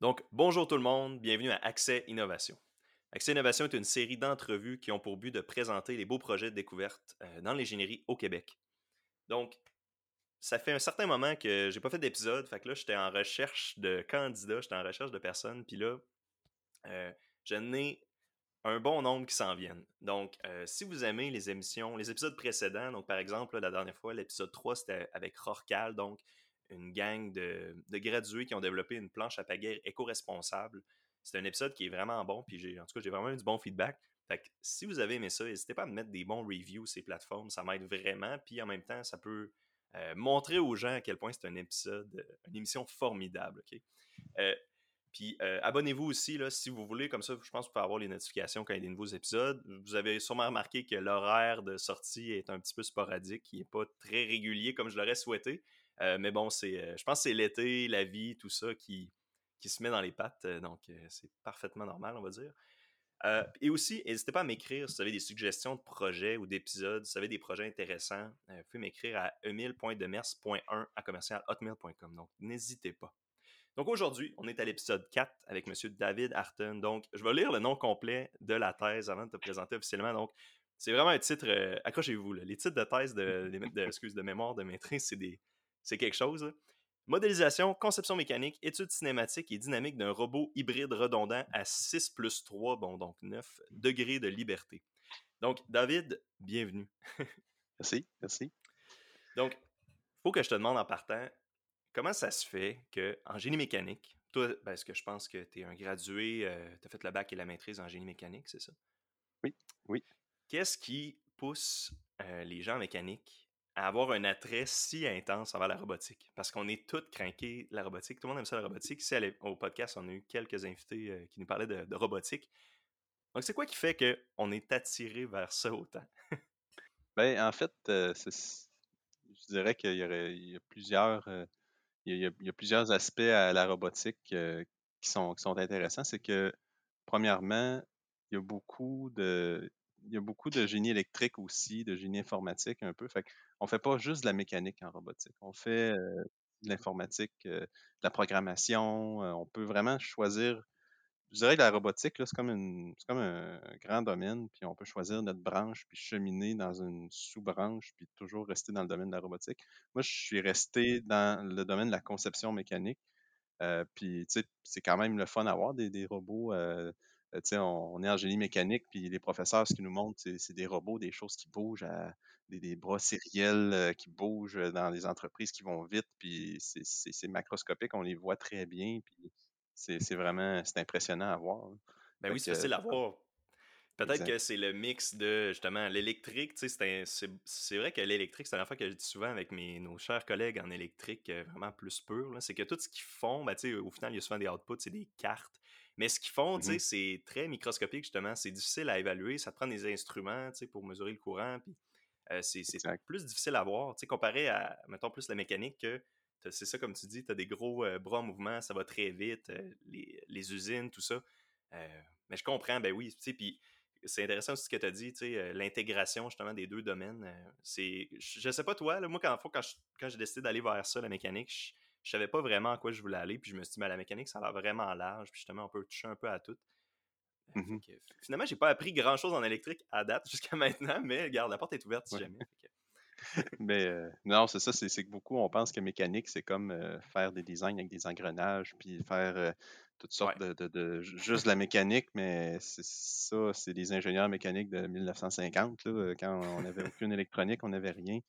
Donc, bonjour tout le monde, bienvenue à Accès Innovation. Accès Innovation est une série d'entrevues qui ont pour but de présenter les beaux projets de découverte euh, dans l'ingénierie au Québec. Donc, ça fait un certain moment que j'ai pas fait d'épisode, fait que là, j'étais en recherche de candidats, j'étais en recherche de personnes, puis là, euh, je n'ai un bon nombre qui s'en viennent. Donc, euh, si vous aimez les émissions, les épisodes précédents, donc par exemple, la dernière fois, l'épisode 3, c'était avec Rorcal, donc une gang de, gradués qui ont développé une planche à pagaie éco-responsable. C'est un épisode qui est vraiment bon, puis en tout cas, j'ai vraiment eu du bon feedback. Fait que si vous avez aimé ça, n'hésitez pas à me mettre des bons reviews sur ces plateformes, ça m'aide vraiment, puis en même temps, ça peut euh, montrer aux gens à quel point c'est un épisode, une émission formidable. ok? Euh, puis euh, abonnez-vous aussi là, si vous voulez, comme ça, je pense que vous pouvez avoir les notifications quand il y a des nouveaux épisodes. Vous avez sûrement remarqué que l'horaire de sortie est un petit peu sporadique, il n'est pas très régulier comme je l'aurais souhaité. Euh, mais bon, c'est, euh, je pense que c'est l'été, la vie, tout ça qui, qui se met dans les pattes. Euh, donc, c'est parfaitement normal, on va dire. et aussi, n'hésitez pas à m'écrire si vous avez des suggestions de projets ou d'épisodes, si vous avez des projets intéressants, vous pouvez m'écrire à emile.demers.1 à commercialhotmail.com. Donc, n'hésitez pas. Donc aujourd'hui, on est à l'épisode 4 avec M. David Harton. Donc, je vais lire le nom complet de la thèse avant de te présenter officiellement. Donc, c'est vraiment un titre, accrochez-vous, les titres de thèse de, de, de mémoire de maîtrise, c'est des, c'est quelque chose. Modélisation, conception mécanique, étude cinématique et dynamique d'un robot hybride redondant à 6 plus 3, bon donc 9 degrés de liberté. Donc, David, bienvenue. merci, merci. Donc, il faut que je te demande en partant, comment ça se fait qu'en génie mécanique, toi, parce que je pense que tu es un gradué, euh, tu as fait le bac et la maîtrise en génie mécanique, c'est ça? Oui, oui. Qu'est-ce qui pousse euh, les gens en mécanique à avoir un attrait si intense envers la robotique. Parce qu'on est tous craqués la robotique. Tout le monde aime ça la robotique. Ici, au podcast, on a eu quelques invités euh, qui nous parlaient de, robotique. Donc, c'est quoi qui fait qu'on est attiré vers ça autant? ben, en fait, euh, je dirais qu'il y, y a plusieurs. Euh, il, y a, plusieurs aspects à la robotique qui, sont, qui sont intéressants. C'est que, premièrement, il y a beaucoup de, il y a beaucoup de génie électrique aussi, de génie informatique un peu. Fait on fait pas juste de la mécanique en robotique. On fait de l'informatique, de la programmation. On peut vraiment choisir. Je dirais que la robotique, c'est comme, comme un grand domaine, puis on peut choisir notre branche, puis cheminer dans une sous-branche, puis toujours rester dans le domaine de la robotique. Moi, je suis resté dans le domaine de la conception mécanique. puis, tu sais, c'est quand même le fun d'avoir des, des robots euh, on, est en génie mécanique, puis les professeurs, ce qu'ils nous montrent, c'est des robots, des choses qui bougent, des, bras sériels euh, qui bougent dans les entreprises qui vont vite, puis c'est macroscopique, on les voit très bien, puis c'est vraiment c'est impressionnant à voir. Ben oui, c'est facile à voir. Peut-être que c'est le mix de justement l'électrique. C'est vrai que l'électrique, c'est la fois que je dis souvent avec mes, nos chers collègues en électrique euh, vraiment plus pur. C'est que tout ce qu'ils font, ben, au final, il y a souvent des outputs, c'est des cartes. Mais ce qu'ils font, mmh c'est très microscopique, justement. C'est difficile à évaluer. Ça te prend des instruments pour mesurer le courant. Puis euh, c'est plus difficile à voir. Comparé à, mettons, plus la mécanique, que c'est ça, comme tu dis, tu as des gros euh, bras en mouvement, ça va très vite, euh, les, usines, tout ça. mais je comprends, ben oui. Puis c'est intéressant aussi ce que tu as dit, l'intégration justement des deux domaines. c'est, je sais pas toi, moi, quand, quand, quand j'ai décidé d'aller vers ça, la mécanique, je savais pas vraiment à quoi je voulais aller, puis je me suis dit, mais la mécanique, ça a l'air vraiment large, puis justement, on peut toucher un peu à tout. Euh, mmh finalement, j'ai pas appris grand chose en électrique à date jusqu'à maintenant, mais regarde, la porte est ouverte si jamais. mais euh, non, c'est ça, c'est que beaucoup, on pense que mécanique, c'est comme euh, faire des designs avec des engrenages, puis faire toutes sortes de, juste de la mécanique, mais c'est ça, c'est des ingénieurs mécaniques de 1950, là, quand on n'avait aucune électronique, on n'avait rien.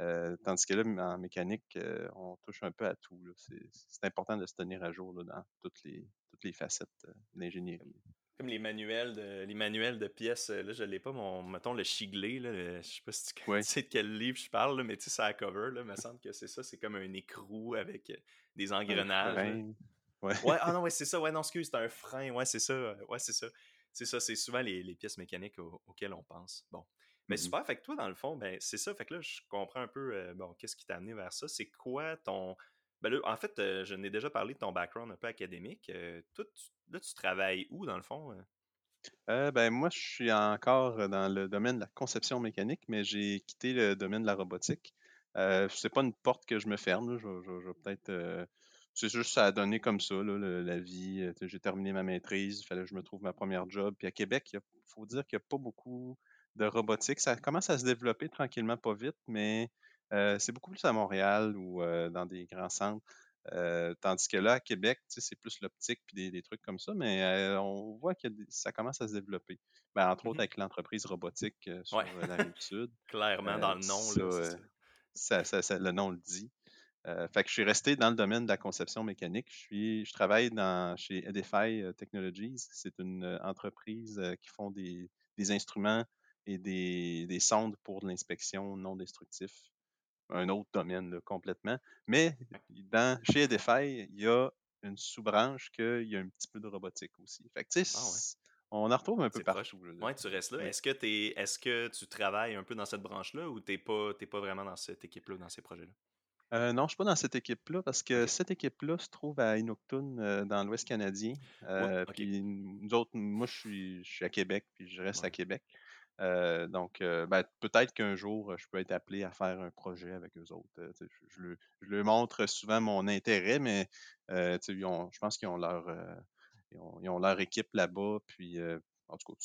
Euh, tandis que là, en mécanique, euh, on touche un peu à tout. C'est important de se tenir à jour dans toutes les, toutes les facettes euh, de l'ingénierie. Comme les manuels de, les manuels de pièces, là, je l'ai pas, mon, mettons le chiglé, là, je sais pas si tu sais de quel livre je parle, mais tu sais, ça a cover, là, me semble que c'est ça, c'est comme un écrou avec des engrenages. Ouais. ah non, ouais, c'est ça, ouais, non, excuse, c'est un frein, ouais, c'est ça, ouais, c'est ça. C'est ça, c'est souvent les, les, pièces mécaniques auxquelles on pense. Bon. Mais mmh super, fait que toi, dans le fond, ben, c'est ça. Fait que là, je comprends un peu, euh, bon, qu'est-ce qui t'a amené vers ça. C'est quoi ton. Ben là, en fait, euh, je n'ai déjà parlé de ton background un peu académique. Euh, toi, là, tu travailles où, dans le fond? ben, moi, je suis encore dans le domaine de la conception mécanique, mais j'ai quitté le domaine de la robotique. Euh, c'est pas une porte que je me ferme. Peut-être c'est juste ça a donné comme ça, là, la vie. Euh, j'ai terminé ma maîtrise, il fallait que je me trouve ma première job. Puis à Québec, il faut dire qu'il n'y a pas beaucoup de robotique. Ça commence à se développer tranquillement, pas vite, mais euh, c'est beaucoup plus à Montréal ou euh, dans des grands centres. Tandis que là, à Québec, c'est plus l'optique puis des, trucs comme ça, mais on voit que ça commence à se développer. Ben, entre autres Mhm. avec l'entreprise robotique sur la rive sud. Clairement, dans le nom, là, ça, ça, le nom le dit. fait que je suis resté dans le domaine de la conception mécanique. Je, suis, je travaille dans, chez Edify Technologies. C'est une entreprise qui font des, des instruments et des, des sondes pour de l'inspection non destructif. Un autre domaine complètement. Mais dans, chez Edify, il y a une sous-branche qu'il y a un petit peu de robotique aussi. Fait que, ah on en retrouve un peu partout. Oui, tu restes là. Est-ce que, es, est-ce que tu travailles un peu dans cette branche-là ou tu n'es pas, pas vraiment dans cette équipe-là, dans ces projets-là? Euh, non, je ne suis pas dans cette équipe-là parce que cette équipe-là se trouve à Inuktun, euh, dans l'Ouest canadien. Euh, puis nous autres, moi, je suis, je suis à Québec, puis je reste à Québec. Donc, ben, peut-être qu'un jour, je peux être appelé à faire un projet avec eux autres. Je, je, leur montre souvent mon intérêt, mais je pense qu'ils ont leur ils ont, leur équipe là-bas. Puis, en tout cas,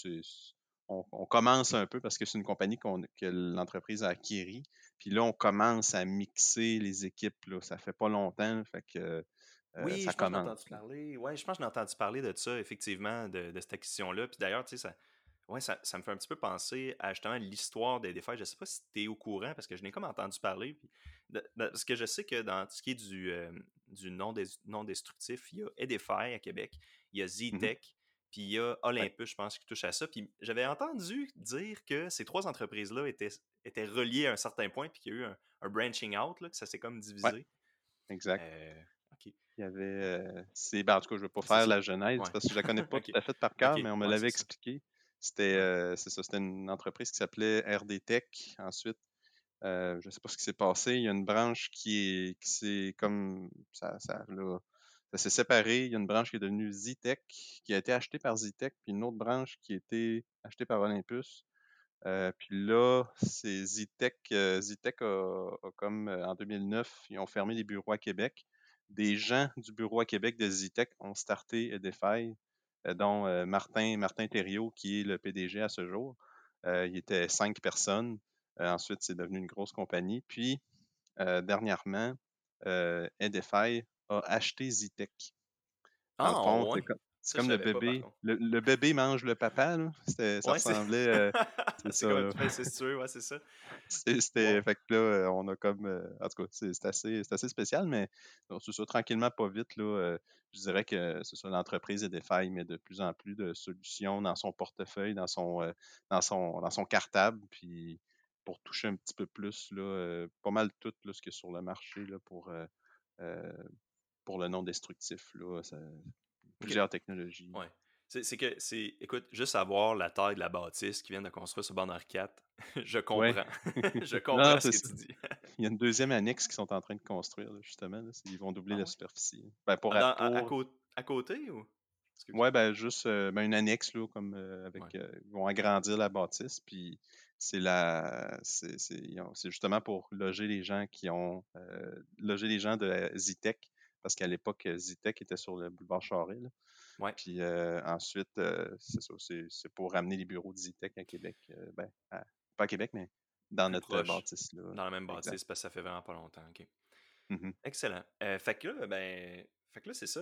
on, commence un peu parce que c'est une compagnie que l'entreprise a acquérie. Puis là, on commence à mixer les équipes. Là. Ça fait pas longtemps. Fait que, oui, je commence. entendu parler. Ouais, je pense que j'ai entendu parler de ça, effectivement, de, cette acquisition-là. Puis d'ailleurs, tu sais, ça, ouais, ça, ça, me fait un petit peu penser à justement l'histoire des défis. Je ne sais pas si tu es au courant parce que je n'ai comme entendu parler. Puis, parce que je sais que dans ce qui est du, du non, non destructif, il y a Edify à Québec il y a mmh Z-Tech, puis il y a Olympus, je pense, qui touche à ça. Puis j'avais entendu dire que ces trois entreprises-là étaient, étaient reliées à un certain point, puis qu'il y a eu un, branching out, là, que ça s'est comme divisé. Exact. Euh, il y avait. Euh, c'est, ben, en tout cas, je ne vais pas faire la genèse parce que je ne la connais pas tout à fait par cœur, mais on me l'avait expliqué. C'était, euh, ça, c'était une entreprise qui s'appelait RD Tech. Ensuite, je ne sais pas ce qui s'est passé. Il y a une branche qui est, qui s'est comme ça, ça là, ça s'est séparé. Il y a une branche qui est devenue Zitech, qui a été achetée par Zitech, puis une autre branche qui a été achetée par Olympus. Euh, puis là, c'est Zitech. Euh, a, comme euh, en 2009, ils ont fermé les bureaux à Québec. Des gens du bureau à Québec de Zitech ont starté Edify, dont Martin, Martin Thériault, qui est le PDG à ce jour. il était cinq personnes. ensuite, c'est devenu une grosse compagnie. Puis, dernièrement, Edify a acheté Zitech. Ah, c'est comme le bébé. le, bébé mange le papa, là. ça ressemblait. Euh, c'est ça. Comme ouais, c'est ça. C'était. Fait que là, euh, on a comme. Euh, en tout cas, c'est assez, assez spécial, mais c'est ça, tranquillement, pas vite, là. je dirais que c'est ça, l'entreprise est des failles, mais de plus en plus de solutions dans son portefeuille, dans son, dans son, dans son cartable, puis pour toucher un petit peu plus, là, pas mal tout là, ce qu'il y a sur le marché là, pour pour le non destructif. Là, plusieurs technologies. Ouais. C'est que, c'est, écoute, juste avoir la taille de la bâtisse qui vient de construire ce banc 4, je comprends. je comprends ce que tu dis. Il y a une deuxième annexe qu'ils sont en train de construire, justement. Ils vont doubler ah la superficie. Ben, pour à, à, côté ou? Oui, ben, juste euh, ben, une annexe, là, comme euh, avec. Euh, ils vont agrandir la bâtisse, puis c'est la. C'est justement pour loger les gens qui ont. loger les gens de la Zitech parce qu'à l'époque, Zitech était sur le boulevard Charest. Ouais. Puis ensuite, c'est ça, c'est pour ramener les bureaux de Zitech à Québec. ben, pas à Québec, mais dans notre bâtisse. Là. Dans la même bâtisse, parce que ça fait vraiment pas longtemps. OK. Mmh Excellent. fait que là, ben, fait que là, c'est ça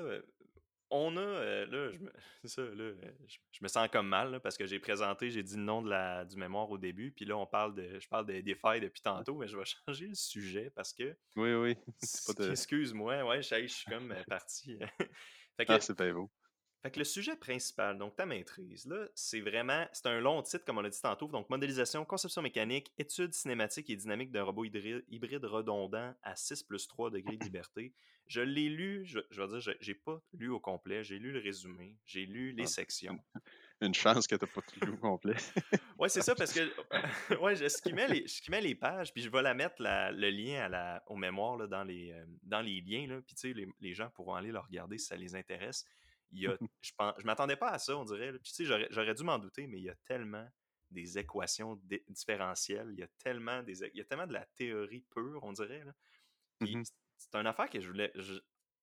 on a, euh, là, je me, ça, là, je, me sens comme mal parce que j'ai présenté, j'ai dit le nom de la, du mémoire au début, puis là, on parle de, je parle des failles depuis tantôt, mais je vais changer le sujet parce que. Oui, oui. Excuse-moi, ouais, je, suis comme euh, parti. fait que, ah, c'est pas beau. Fait que le sujet principal, donc ta maîtrise, là, c'est vraiment, c'est un long titre, comme on l'a dit tantôt, donc modélisation, conception mécanique, études cinématiques et dynamiques d'un robot hybride, redondant à 6 plus 3 degrés de liberté. Je l'ai lu, je, je, veux dire, j'ai pas lu au complet, j'ai lu le résumé, j'ai lu les ah, sections. Une chance que tu pas tout lu au complet. ouais, c'est ça, parce que ouais, je skimmais les, je les pages, puis je vais la mettre le lien à la, au mémoire là, dans, les, euh, dans les liens, là, puis tu sais, les, les gens pourront aller le regarder si ça les intéresse il y a, je pense, je m'attendais pas à ça, on dirait. Puis, tu sais, j'aurais dû m'en douter, mais il y a tellement des équations différentielles, il y a tellement des, il y a tellement de la théorie pure, on dirait. Là. Puis, mmh c'est une affaire que je voulais,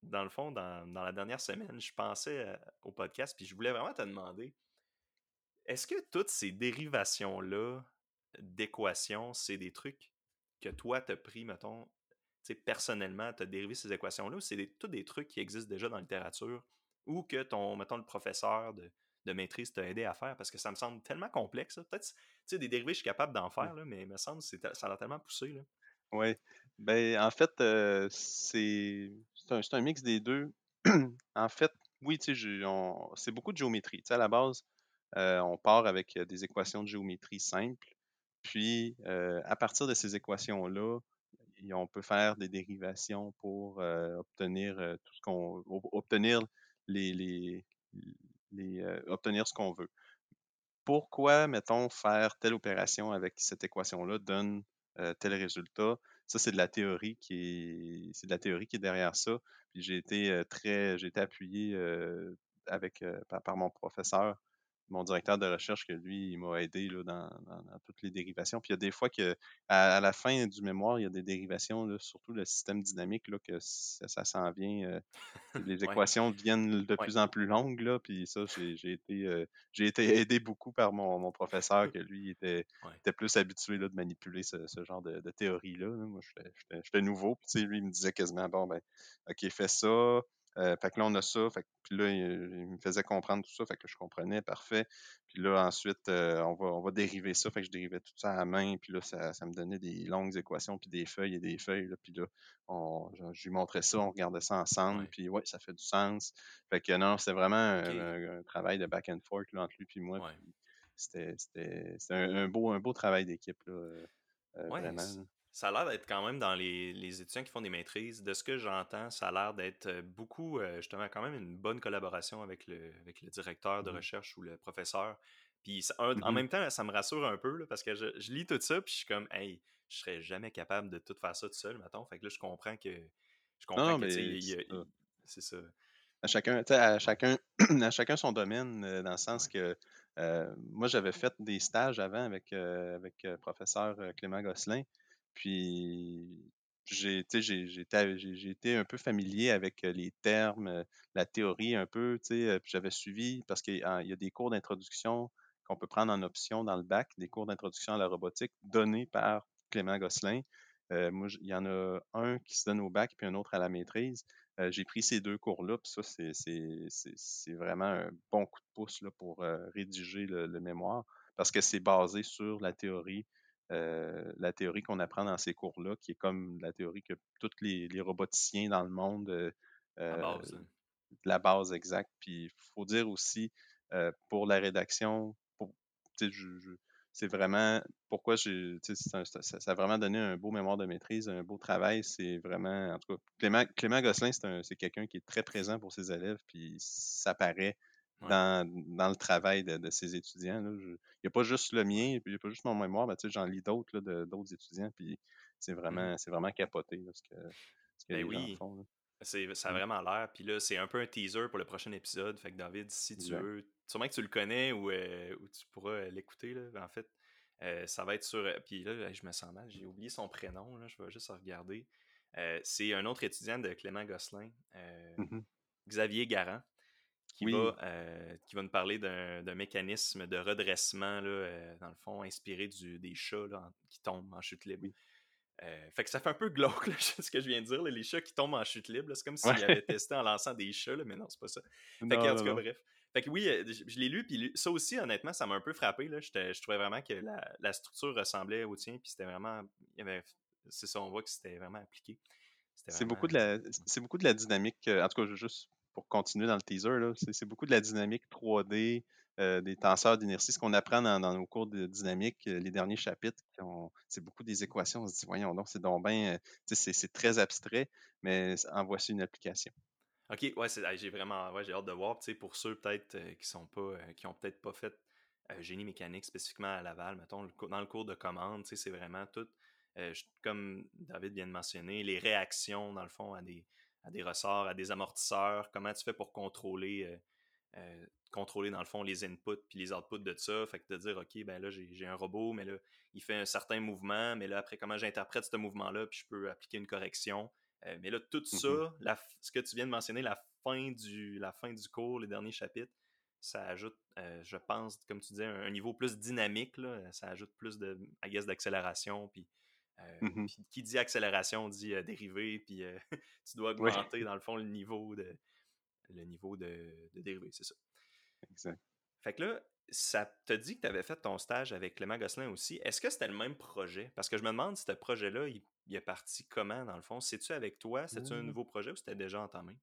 dans le fond, dans, la dernière semaine, je pensais euh, au podcast, puis je voulais vraiment te demander, est-ce que toutes ces dérivations-là d'équations, c'est des trucs que toi, t'as pris, mettons, personnellement, t'as dérivé ces équations-là, ou c'est des, tous des trucs qui existent déjà dans la littérature, ou que ton, mettons, le professeur de, de maîtrise t'a aidé à faire, parce que ça me semble tellement complexe. Peut-être, tu sais, des dérivés, je suis capable d'en faire, là, mais il me semble que ça a tellement poussé. Là. Oui. Ben, en fait, euh, c'est un, un, mix des deux. en fait, oui, tu sais, c'est beaucoup de géométrie. À la base, euh, on part avec euh, des équations de géométrie simples. Puis, à partir de ces équations-là, on peut faire des dérivations pour obtenir tout ce qu'on obtenir les, les, obtenir ce qu'on veut. Pourquoi, mettons, faire telle opération avec cette équation-là donne tel résultat? Ça, c'est de la théorie qui est, c'est de la théorie qui est derrière ça. Puis j'ai été très, j'ai été appuyé avec par, mon professeur, mon directeur de recherche, que lui, il m'a aidé là, dans, toutes les dérivations. Puis il y a des fois que à, la fin du mémoire, il y a des dérivations, là, surtout le système dynamique, là, que ça, s'en vient. les équations deviennent de plus en plus longues, là. Puis ça, j'ai, été, j'ai été aidé beaucoup par mon, mon professeur, que lui était, était plus habitué là, de manipuler ce, genre de, théorie-là. Moi, j'étais, nouveau. Puis lui, il me disait quasiment, bon, ben, OK, fais ça. Euh, fait que là, on a ça. Fait puis là, il, me faisait comprendre tout ça. Fait que je comprenais, parfait. Puis là, ensuite, euh, on, va, on va dériver ça. Fait que je dérivais tout ça à la main. Puis là, ça, me donnait des longues équations, puis des feuilles et des feuilles. Là, puis là, on, je, lui montrais ça, on regardait ça ensemble. Puis ouais, ça fait du sens. Fait que non, c'était vraiment un, travail de back and forth là, entre lui et moi. C'était un, un, beau, un beau travail d'équipe. Euh, vraiment ça a l'air d'être quand même dans les, étudiants qui font des maîtrises. De ce que j'entends, ça a l'air d'être euh, beaucoup, euh, justement, quand même une bonne collaboration avec le, avec le directeur de mmh recherche ou le professeur. Puis en mmh même temps, ça me rassure un peu parce que je, lis tout ça, puis je suis comme, hey, je serais jamais capable de tout faire ça tout seul, mettons. Fait que là, je comprends que. Je comprends que, c'est ça. À chacun, à chacun, à chacun son domaine, euh, dans le sens que moi, j'avais fait des stages avant avec, avec le professeur Clément Gosselin. Puis j'ai été un peu familier avec les termes, la théorie un peu, j'avais suivi parce qu'il y a des cours d'introduction qu'on peut prendre en option dans le bac, des cours d'introduction à la robotique donnés par Clément Gosselin. moi, il y en a un qui se donne au bac puis un autre à la maîtrise. j'ai pris ces deux cours-là, puis ça, c'est vraiment un bon coup de pouce là, pour rédiger le, mémoire parce que c'est basé sur la théorie euh, la théorie qu'on apprend dans ces cours-là, qui est comme la théorie que tous les, roboticiens dans le monde. Euh, la base. Hein. La base exacte. Puis il faut dire aussi, euh, pour la rédaction, c'est vraiment pourquoi j'ai ça, ça, a vraiment donné un beau mémoire de maîtrise, un beau travail. C'est vraiment, en tout cas, Clément, Clément Gosselin, c'est quelqu'un qui est très présent pour ses élèves, puis ça paraît dans, le travail de, ces étudiants. Il n'y a pas juste le mien, il n'y a pas juste mon mémoire, mais j'en lis d'autres d'autres étudiants, puis c'est mmh vraiment, vraiment capoté ce que, ce que ben oui. font. C'est, ça a mmh. vraiment l'air. Puis là, c'est un peu un teaser pour le prochain épisode. Fait que David, si tu veux, sûrement que tu le connais ou, euh, tu pourras l'écouter, là, en fait. Euh, ça va être sur. Euh, puis là, je me sens mal, j'ai oublié son prénom, là, je vais juste regarder. c'est un autre étudiant de Clément Gosselin, mmh Xavier Garant qui, va, euh, qui va nous parler d'un mécanisme de redressement, là, euh, dans le fond, inspiré du, des chats qui tombent en chute libre. Euh, fait que ça fait un peu glauque, ce que je viens de dire, les chats qui tombent en chute libre. C'est comme s'ils avaient testé en lançant des chats, mais non, c'est pas ça. Fait que, en tout cas, bref. Fait que oui, je, l'ai lu, puis ça aussi, honnêtement, ça m'a un peu frappé. Là. Je trouvais vraiment que la, la, structure ressemblait au tien, puis c'était vraiment. C'est ça, on voit que c'était vraiment appliqué. C'est beaucoup, de la, beaucoup de la dynamique. En tout cas, juste pour continuer dans le teaser, c'est beaucoup de la dynamique 3D, euh, des tenseurs d'inertie, ce qu'on apprend dans, nos cours de dynamique, euh, les derniers chapitres, c'est beaucoup des équations. On se dit, voyons donc, c'est donc euh, c'est très abstrait, mais en voici une application. OK, ouais, j'ai vraiment ouais, j'ai hâte de voir. Pour ceux peut-être qui sont pas, qui ont peut-être pas fait génie mécanique spécifiquement à Laval, mettons, dans le cours de commande, c'est vraiment tout, comme David vient de mentionner, les réactions, dans le fond, à des, à des ressorts, à des amortisseurs, comment tu fais pour contrôler, euh, euh, contrôler dans le fond les inputs puis les outputs de ça? Fait que de dire, OK, ben là, j'ai un robot, mais là, il fait un certain mouvement, mais là, après, comment j'interprète ce mouvement-là, puis je peux appliquer une correction? Euh, mais là, tout Mmh ça, ce que tu viens de mentionner, la fin du, la fin du cours, les derniers chapitres, ça ajoute, euh, je pense, comme tu disais, un, niveau plus dynamique. ça ajoute plus de, d'accélération. Puis, mmh qui dit accélération dit dérivé. Puis tu dois augmenter, dans le fond, le niveau de, le niveau de, de dérivé. C'est ça. Exact. Fait que là, ça t'a dit que tu avais fait ton stage avec Clément Gosselin aussi. Est-ce que c'était le même projet? Parce que je me demande si ce projet-là, il, est parti comment, dans le fond? C'est-tu avec toi? C'est-tu un mmh. nouveau projet ou c'était déjà entamé?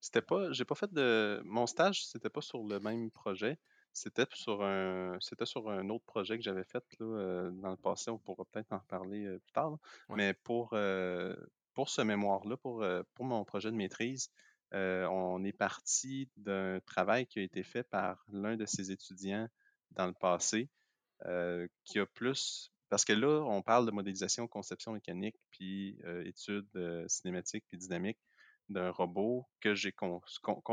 C'était pas. J'ai pas fait de. Mon stage, c'était pas sur le même projet. C'était sur un. C'était sur un autre projet que j'avais fait là, euh, dans le passé. On pourra peut-être en reparler euh, plus tard. Mais pour, euh, pour ce mémoire-là, pour, pour mon projet de maîtrise, euh, on est parti d'un travail qui a été fait par l'un de ses étudiants dans le passé, euh, qui a plus. Parce que là, on parle de modélisation, conception mécanique, puis euh, études cinématiques puis dynamiques d'un robot que j'ai qu'on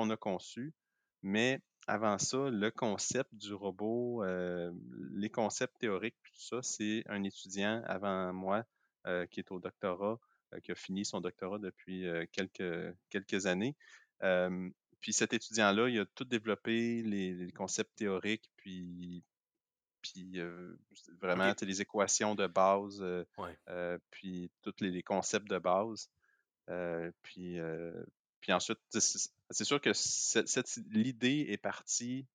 a conçu. Mais avant ça, le concept du robot, les concepts théoriques, tout ça, c'est un étudiant avant moi qui est au doctorat euh, qui a fini son doctorat depuis euh, quelques, quelques années. puis cet étudiant-là, il a tout développé, les, concepts théoriques, puis, puis euh, vraiment les équations de base, puis tous les, concepts de base. puis, puis ensuite, c'est sûr que l'idée est partie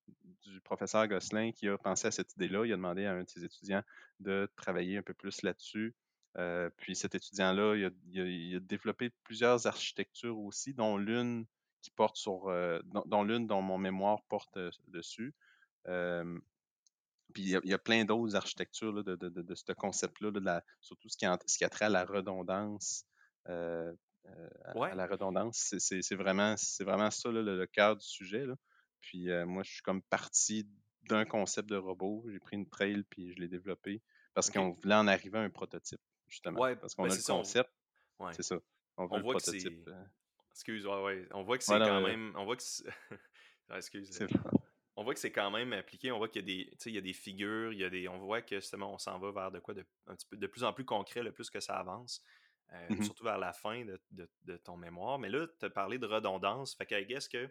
du professeur Gosselin qui a pensé à cette idée-là. Il a demandé à un de ses étudiants de travailler un peu plus là-dessus. Euh, puis cet étudiant-là, il, a, développé plusieurs architectures aussi, dont l'une qui porte sur, euh, dont, l'une dont mon mémoire porte euh, dessus. puis il y, a, plein d'autres architectures de, ce concept-là, surtout ce qui, qui a trait à la redondance. À, la redondance, c'est vraiment, vraiment ça le, cœur du sujet. Puis moi, je suis comme parti d'un concept de robot. J'ai pris une trail puis je l'ai développé parce qu'on voulait en arriver à un prototype justement. Ouais, parce qu'on ben, a le concept. C'est ça. On, voit que c'est. Euh excuse, ouais, On voit que c'est quand même. On voit que excuse. On voit que c'est quand même appliqué. On voit qu'il y a des, il y a des figures, il y a des. On voit que justement, on s'en va vers de quoi de, un petit peu, de plus en plus concret le plus que ça avance. Euh, mmh surtout vers la fin de, de, ton mémoire. Mais là, tu as parlé de redondance. Fait que, est-ce que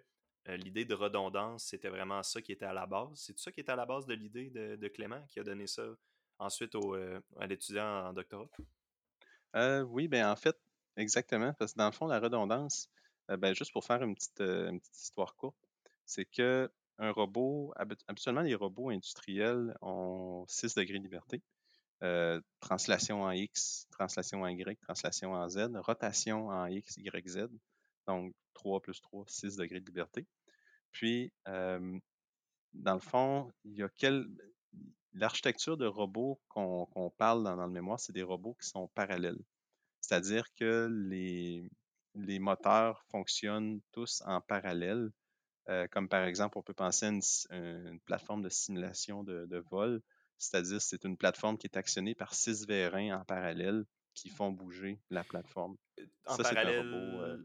euh, l'idée de redondance, c'était vraiment ça qui était à la base? C'est ça qui était à la base de l'idée de, Clément qui a donné ça ensuite au, euh, à l'étudiant en doctorat? Oui, ben en fait, exactement, parce que dans le fond, la redondance, ben, juste pour faire une petite, histoire courte, c'est que un robot, habituellement, les robots industriels ont 6 degrés de liberté. Translation en X, translation en Y, translation en Z, rotation en X, Y, Z. Donc, 3 plus 3, 6 degrés de liberté. Puis, dans le fond, il y a quel, l'architecture de robots qu'on parle dans, le mémoire, c'est des robots qui sont parallèles. C'est-à-dire que les, les moteurs fonctionnent tous en parallèle. Euh, comme par exemple, on peut penser à une, plateforme de simulation de, vol, c'est-à-dire c'est une plateforme qui est actionnée par six vérins en parallèle qui font bouger la plateforme. En parallèle. Euh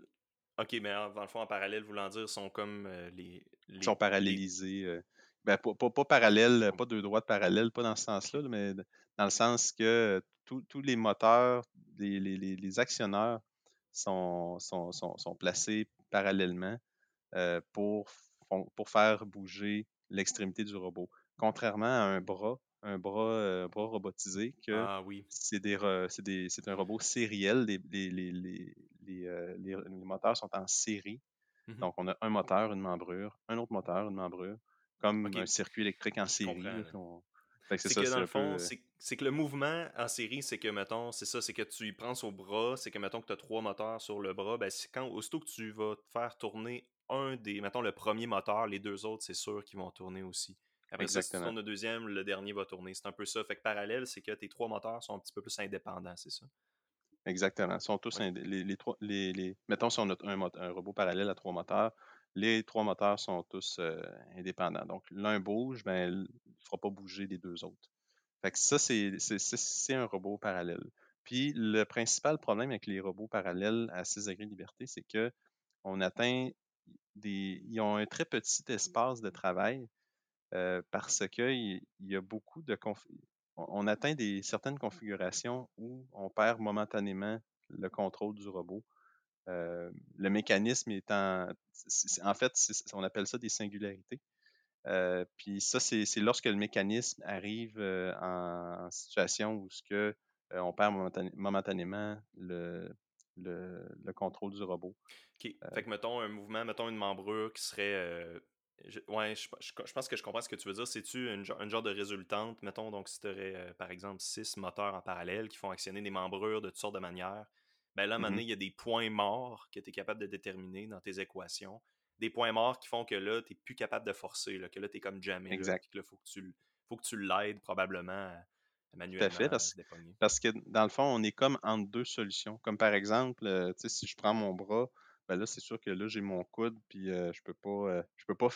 OK, mais dans le fond, en parallèle, voulant dire, sont comme les, Ils sont parallélisés. Ben, pas, parallèle, pas deux droites parallèles, pas dans ce sens-là, mais dans le sens que tous les moteurs, les, actionneurs sont, sont, placés parallèlement pour, pour faire bouger l'extrémité du robot. Contrairement à un bras, un bras, euh, bras robotisé, que ah, oui. c'est un robot sériel. Les, les, euh, moteurs sont en série. Mmh Donc, on a un moteur, une membrure, un autre moteur, une membrure comme un circuit électrique en série. C'est que dans le fond, euh c'est que le mouvement en série, c'est que, mettons, c'est ça, c'est que tu y prends au bras, c'est que, mettons, que tu as trois moteurs sur le bras, ben, quand, aussitôt que tu vas faire tourner un des, mettons, le premier moteur, les deux autres, c'est sûr qu'ils vont tourner aussi. Après ça, si tu tournes le deuxième, le dernier va tourner. C'est un peu ça. Fait que parallèle, c'est que tes trois moteurs sont un petit peu plus indépendants, c'est ça? Exactement. Ils sont tous les, les, trois, les, mettons si on a un, un, robot parallèle à trois moteurs, les trois moteurs sont tous euh, indépendants. Donc, l'un bouge, ben, il ne fera pas bouger les deux autres. Fait que ça, c'est un robot parallèle. Puis, le principal problème avec les robots parallèles à 6 degrés de liberté, c'est que on atteint des. Ils ont un très petit espace de travail euh, parce qu'il y a beaucoup de. On atteint des, certaines configurations où on perd momentanément le contrôle du robot. le mécanisme étant, en fait, on appelle ça des singularités. puis ça, c'est lorsque le mécanisme arrive en, situation où ce que, on perd momentanément le, le, contrôle du robot. OK. fait que, mettons, un mouvement, mettons une membrure qui serait je, ouais, je, pense que je comprends ce que tu veux dire. C'est-tu une, genre de résultante, mettons, donc si tu aurais, euh, par exemple, six moteurs en parallèle qui font actionner des membrures de toutes sortes de manières, ben là, maintenant, mm-hmm. il y a des points morts que tu es capable de déterminer dans tes équations. Des points morts qui font que là, tu n'es plus capable de forcer, là, que là, tu es comme jamais. Exact. Là, faut que tu, faut que tu l'aides probablement manuellement. Tout à fait, parce, parce, que dans le fond, on est comme entre deux solutions. Comme par exemple, euh, si je prends mon bras, ben là, c'est sûr que là, j'ai mon coude, puis je peux pas. Je peux pas.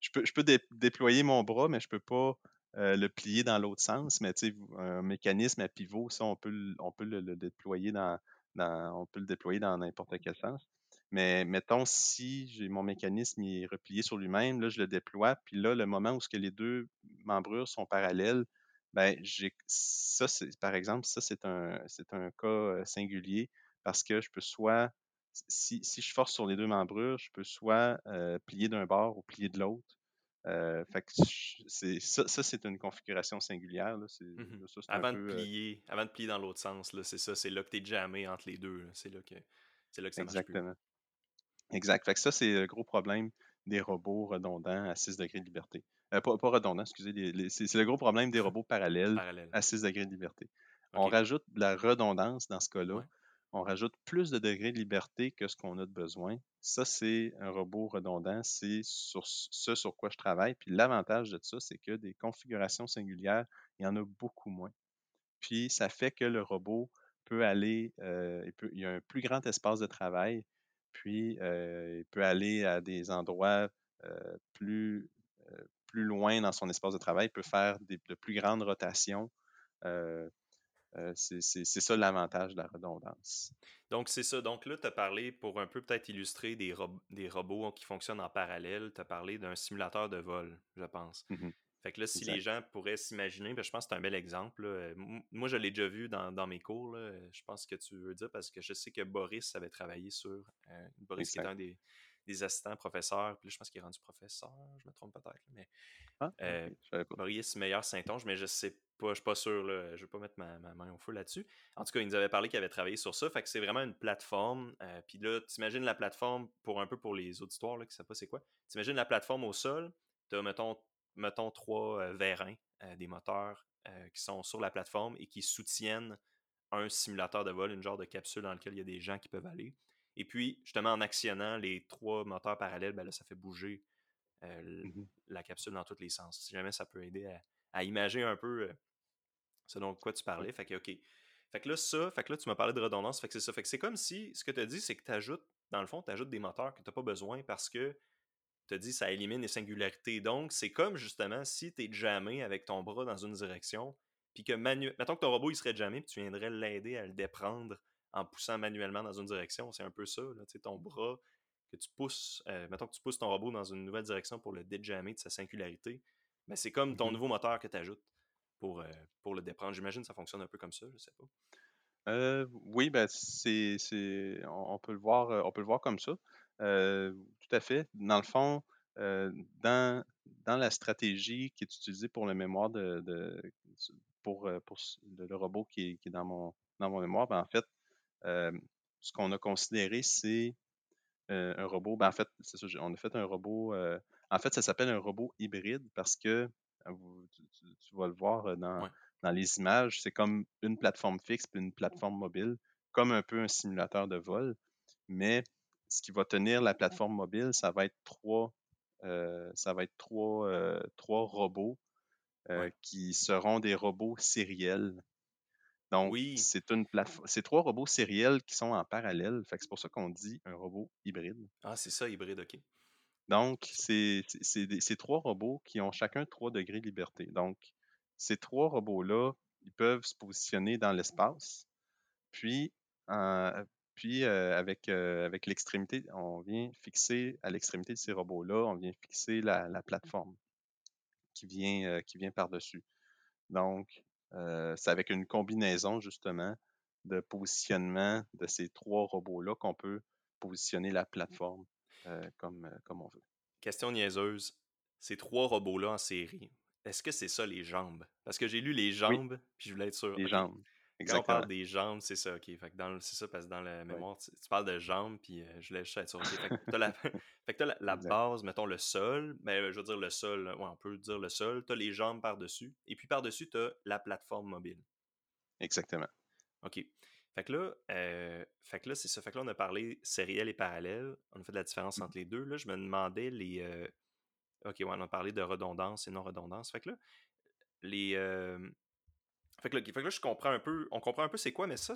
Je peux, je peux déployer mon bras, mais je peux pas le plier dans l'autre sens. Mais tu sais, un mécanisme à pivot, ça, on peut, on peut le, déployer dans, on peut le déployer dans n'importe quel sens. Mais mettons, si j'ai mon mécanisme est replié sur lui-même, là, je le déploie, puis là, le moment où ce que les deux membrures sont parallèles, ben, j'ai ça, c'est, par exemple, ça, c'est un, c'est un cas singulier parce que je peux soit si, je force sur les deux membrures, je peux soit euh, plier d'un bord ou plier de l'autre. Euh, ça, c'est une configuration singulière. Mmh avant, de euh plier, avant de plier dans l'autre sens, c'est ça. C'est là que tu es jamais entre les deux. C'est là, que, là que ça Exactement. Marche Exact. Fait que ça, c'est le gros problème des robots redondants à 6 degrés de liberté. pas, pas redondants, excusez. c'est le gros problème des robots parallèles, à 6 degrés de liberté. On rajoute de la redondance dans ce cas-là on rajoute plus de degrés de liberté que ce qu'on a de besoin. Ça, c'est un robot redondant. C'est ce sur quoi je travaille. Puis l'avantage de ça, c'est que des configurations singulières, il y en a beaucoup moins. Puis ça fait que le robot peut aller, euh, il, y a un plus grand espace de travail, puis euh, il peut aller à des endroits euh, plus, plus loin dans son espace de travail, il peut faire de plus grandes rotations. Euh, c'est ça l'avantage de la redondance. Donc, c'est ça. Donc là, tu as parlé, pour un peu peut-être illustrer des, des, robots qui fonctionnent en parallèle, tu as parlé d'un simulateur de vol, je pense. Mmh fait que là, si les gens pourraient s'imaginer, ben, je pense que c'est un bel exemple. Moi, je l'ai déjà vu dans, mes cours. Je pense que tu veux dire parce que je sais que Boris avait travaillé sur. Euh, Boris, qui est un des, des assistants professeurs. Puis là, je pense qu'il est rendu professeur, je me trompe peut-être. Mais ah, euh, Maurice Meilleur Saint-Onge, mais je sais pas, je suis pas sûr. Là, je vais pas mettre ma, main au feu là-dessus. En tout cas, il nous avait parlé qu'il avait travaillé sur ça. Fait que c'est vraiment une plateforme. Euh, puis là, tu imagines la plateforme pour un peu pour les auditoires là, qui ne savent pas c'est quoi. Tu imagines la plateforme au sol. Tu as, mettons, mettons trois euh, vérins, des moteurs qui sont sur la plateforme et qui soutiennent un simulateur de vol, une genre de capsule dans lequel il y a des gens qui peuvent aller. Et puis, justement, en actionnant les trois moteurs parallèles, ben là, ça fait bouger euh, mmh la capsule dans tous les sens. Si jamais ça peut aider à, imaginer un peu euh, ce dont quoi tu parlais. Fait que, OK. Fait que là, ça, fait que là, tu m'as parlé de redondance. Fait que c'est ça. Fait que c'est comme si ce que tu as dit, c'est que tu ajoutes, dans le fond, tu ajoutes des moteurs que tu n'as pas besoin parce que tu as dit ça élimine les singularités. Donc, c'est comme justement si tu es jamais avec ton bras dans une direction, puis que manu... mettons que ton robot il serait jamais, puis tu viendrais l'aider à le déprendre en poussant manuellement dans une direction. C'est un peu ça, là, ton bras que tu pousses, euh, mettons que tu pousses ton robot dans une nouvelle direction pour le déjammer de sa singularité, mais c'est comme ton mmh nouveau moteur que tu ajoutes pour, euh, pour le déprendre. J'imagine que ça fonctionne un peu comme ça, je sais pas. Euh, oui, ben c'est, on, peut le voir, on peut le voir comme ça. tout à fait. Dans le fond, dans, dans la stratégie qui est utilisée pour la mémoire de, pour, pour le, robot qui est, dans mon dans mon mémoire, ben, en fait, ce qu'on a considéré, c'est un robot. Ben, en fait, c'est ça, on a fait un robot. en fait, ça s'appelle un robot hybride parce que tu, vas le voir dans, dans les images, c'est comme une plateforme fixe puis une plateforme mobile, comme un peu un simulateur de vol. Mais ce qui va tenir la plateforme mobile, ça va être trois, ça va être trois, trois robots qui seront des robots sériels. Donc, c'est une plateforme. C'est trois robots sériels qui sont en parallèle. Fait c'est pour ça qu'on dit un robot hybride. Ah, c'est ça, hybride, OK. Donc, c'est trois robots qui ont chacun trois degrés de liberté. Donc, ces trois robots-là, ils peuvent se positionner dans l'espace. Puis, puis euh, avec, euh, avec l'extrémité, on vient fixer à l'extrémité de ces robots-là, on vient fixer la, plateforme qui vient, euh, qui vient par-dessus. Donc, euh, c'est avec une combinaison justement de positionnement de ces trois robots-là qu'on peut positionner la plateforme comme, comme on veut. Question niaiseuse. Ces trois robots-là en série, est-ce que c'est ça les jambes? Parce que j'ai lu les jambes, puis je voulais être sûr. Les jambes. Quand on parle des jambes, c'est ça, ok. Fait que c'est ça, parce que dans la mémoire, tu, parles de jambes, puis je voulais juste être sûr. Fait que t'as la, fait que as la, base, mettons le sol, mais ben, je veux dire le sol, ouais, on peut dire le sol, t'as les jambes par-dessus, et puis par-dessus, t'as la plateforme mobile. Exactement. OK. Fait que là, euh, fait que là, c'est ça. Fait que là, on a parlé sériel et parallèle. On a fait de la différence mmh. entre les deux. Là, je me demandais les. Euh, OK, ouais, on a parlé de redondance et non-redondance. Fait que là, les. Euh, fait, que là, fait que là, je comprends un peu. On comprend un peu c'est quoi, mais ça,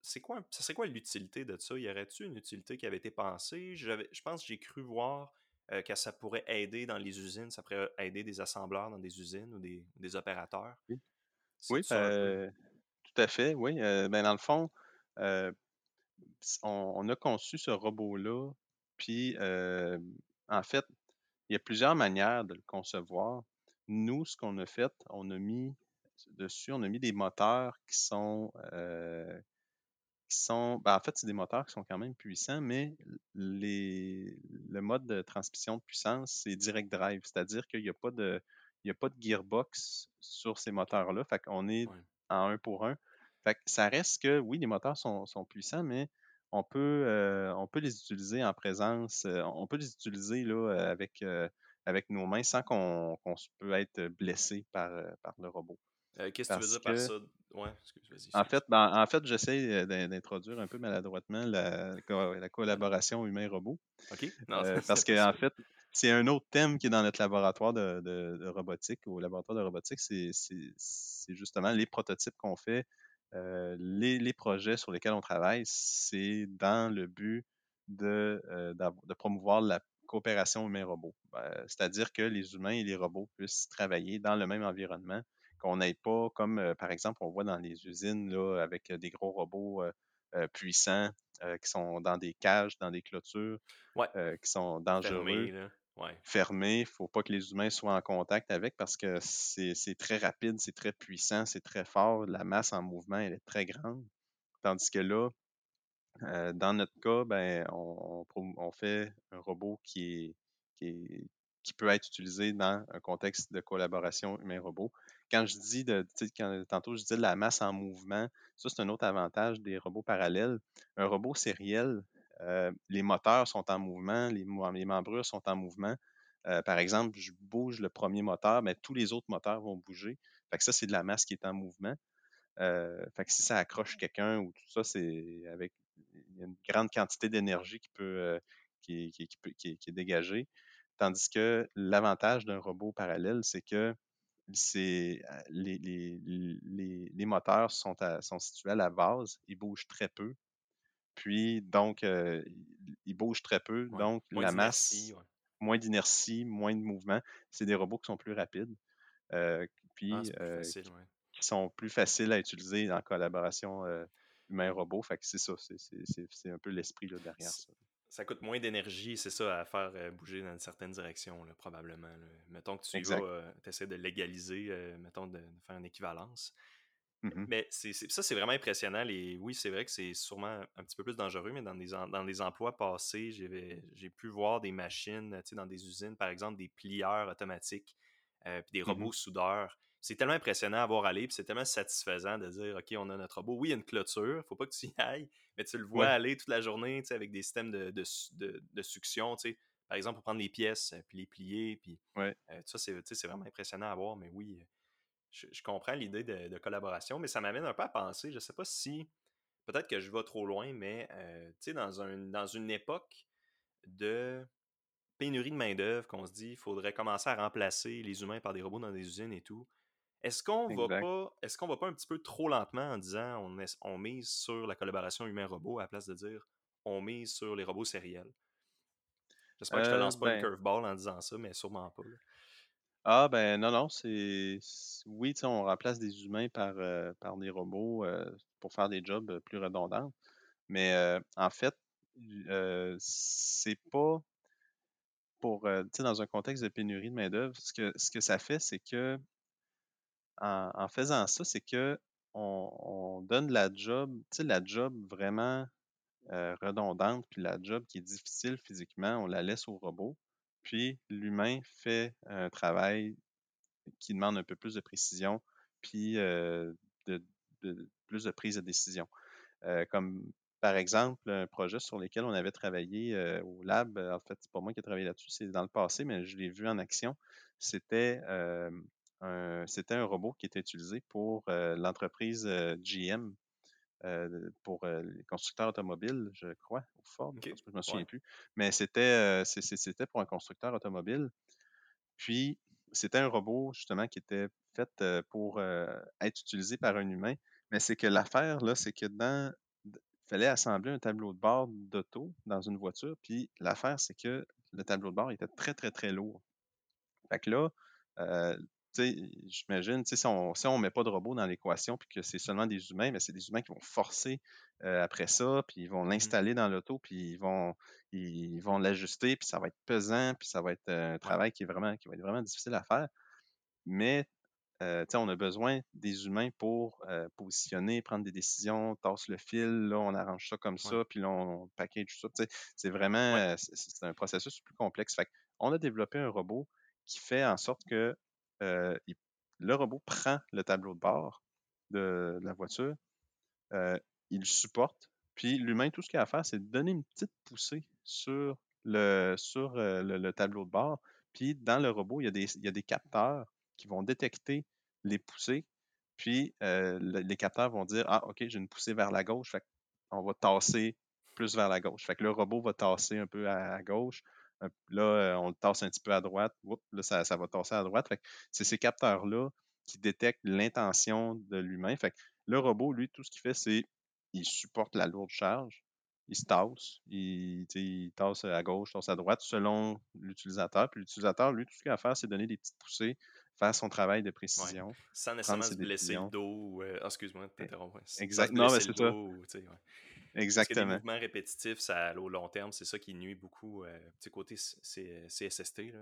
c'est quoi? Ça serait quoi l'utilité de ça? Y aurait-il une utilité qui avait été pensée? Je pense que j'ai cru voir que ça pourrait aider dans les usines, ça pourrait aider des assembleurs dans des usines ou des, des opérateurs. Oui. Oui, tout à fait, oui. Euh, ben, dans le fond, euh, on, a conçu ce robot-là, puis euh, en fait, il y a plusieurs manières de le concevoir. Nous, ce qu'on a fait, on a mis dessus, on a mis des moteurs qui sont, qui sont, ben, en fait, c'est des moteurs qui sont quand même puissants, mais les, le mode de transmission de puissance, c'est direct drive, c'est-à-dire qu'il n'y a pas de, il a pas de gearbox sur ces moteurs-là. Fait qu'on est en un pour un. Fait ça reste que, oui, les moteurs sont, puissants, mais on peut, euh, on peut les utiliser en présence, euh, on peut les utiliser là, euh, avec, avec nos mains sans qu'on peut être blessé par, par le robot. Qu'est-ce que tu veux dire par ça? Ouais, en fait, ben, en fait j'essaie d'introduire un peu maladroitement la, la collaboration humain-robot. OK. parce qu'en en fait, c'est un autre thème qui est dans notre laboratoire de, de robotique, au laboratoire de robotique, c'est justement les prototypes qu'on fait euh, les, projets sur lesquels on travaille, c'est dans le but de, euh, de promouvoir la coopération humain-robot. Ben, c'est-à-dire que les humains et les robots puissent travailler dans le même environnement, qu'on n'aille pas comme, euh, par exemple, on voit dans les usines là, avec des gros robots puissants qui sont dans des cages, dans des clôtures, qui sont dangereux fermé. Il ne faut pas que les humains soient en contact avec parce que c'est très rapide, c'est très puissant, c'est très fort. La masse en mouvement, elle est très grande. Tandis que là, euh, dans notre cas, ben, on, fait un robot qui, est, qui, peut être utilisé dans un contexte de collaboration humain-robot. Quand je dis de, tantôt je disais de la masse en mouvement, ça c'est un autre avantage des robots parallèles. Un robot sériel, euh, les moteurs sont en mouvement, les, membrures sont en mouvement. Euh, par exemple, je bouge le premier moteur, mais tous les autres moteurs vont bouger. Fait que ça, c'est de la masse qui est en mouvement. Euh, fait que si ça accroche quelqu'un ou tout ça, c'est avec une grande quantité d'énergie qui peut, qui, est dégagée. Tandis que l'avantage d'un robot parallèle, c'est que c'est les, les, moteurs sont, sont situés à la base, ils bougent très peu. Puis, donc, euh, ils bougent très peu. Donc, la masse, moins d'inertie, moins de mouvement. C'est des robots qui sont plus rapides. Euh, puis, ah, euh, qui sont plus faciles à utiliser en collaboration humain-robot. Fait que c'est ça. C'est un peu l'esprit derrière ça. Ça coûte moins d'énergie, c'est ça, à faire bouger dans une certaine direction, probablement. Mettons que tu vas, essaies de légaliser, mettons, de, faire une équivalence. Mmh mais ça, c'est vraiment impressionnant. Et oui, c'est vrai que c'est sûrement un petit peu plus dangereux, mais dans des, dans des emplois passés, j'ai pu voir des machines dans des usines, par exemple, des plieurs automatiques, euh, puis des mmh robots soudeurs. C'est tellement impressionnant à voir aller, puis c'est tellement satisfaisant de dire OK, on a notre robot. Oui, il y a une clôture, faut pas que tu y ailles, mais tu le vois aller toute la journée avec des systèmes de, de, de, succion. Par exemple, pour prendre les pièces, euh, puis les plier. Puis, ouais. Euh, ça, c'est vraiment impressionnant à voir, mais oui je, comprends l'idée de, collaboration, mais ça m'amène un peu à penser, je ne sais pas si, peut-être que je vais trop loin, mais euh, tu sais, dans, un, dans une époque de pénurie de main-d'œuvre, qu'on se dit, il faudrait commencer à remplacer les humains par des robots dans des usines et tout. Est-ce qu'on va pas est-ce qu'on va pas un petit peu trop lentement en disant on, on mise sur la collaboration humain-robot à la place de dire on mise sur les robots sériels? J'espère que je te lance pas une ben curveball en disant ça, mais sûrement pas. Ah ben non, non, c'est oui, on remplace des humains par, euh, par des robots euh, pour faire des jobs euh, plus redondants. Mais en fait, c'est pas pour tu sais, dans un contexte de pénurie de main-d'œuvre, ce que, ce que ça fait, c'est que en, faisant ça, c'est que on, donne la job, tu sais, la job vraiment redondante, puis la job qui est difficile physiquement, on la laisse au robot. Puis l'humain fait un travail qui demande un peu plus de précision, puis de, plus de prise de décision. comme par exemple, un projet sur lequel on avait travaillé au lab, en fait, c'est pas moi qui ai travaillé là-dessus, c'est dans le passé, mais je l'ai vu en action. C'était c'était un robot qui était utilisé pour l'entreprise GM, pour les constructeurs automobiles, je crois, ou Ford, je ne me souviens plus. Mais c'était, c'était pour un constructeur automobile. Puis, c'était un robot, justement, qui était fait pour être utilisé par un humain. Mais c'est que l'affaire, là, c'est que dans. Il fallait assembler un tableau de bord d'auto dans une voiture. Puis l'affaire, c'est que le tableau de bord était très, très, très lourd. Fait que là, j'imagine, si on ne met pas de robot dans l'équation puis que c'est seulement des humains, mais c'est des humains qui vont forcer après ça, puis ils vont mmh l'installer dans l'auto, puis ils vont ils vont l'ajuster, puis ça va être pesant, puis ça va être un travail qui est vraiment qui va être vraiment difficile à faire. Mais on a besoin des humains pour positionner, prendre des décisions, tasse le fil, là, on arrange ça comme ça, puis là, on package ça. C'est vraiment c'est un processus plus complexe. Fait on a développé un robot qui fait en sorte que le robot prend le tableau de bord de, la voiture, il le supporte, puis l'humain, tout ce qu'il a à faire, c'est de donner une petite poussée sur le, le, tableau de bord. Puis dans le robot, il y, a des, capteurs qui vont détecter les poussées. Puis les capteurs vont dire Ah, OK, j'ai une poussée vers la gauche. On va tasser plus vers la gauche. Le robot va tasser un peu à gauche. Là, on le tasse un petit peu à droite. là, ça, va tasser à droite. c'est ces capteurs-là qui détectent l'intention de l'humain. Fait le robot, lui, tout ce qu'il fait, c'est il supporte la lourde charge. Il se tasse. Il, il tasse à gauche, tasse à droite, selon l'utilisateur. Puis l'utilisateur, lui, tout ce qu'il a à faire, c'est donner des petites poussées, faire son travail de précision. Sans nécessairement se blesser le dos. Euh, ah, excuse-moi, t'interromps. Exactement, mais c'est ça. Exactement. les mouvements répétitifs, ça, au long terme, c'est ça qui nuit beaucoup. Euh, petit côté CSST. Là.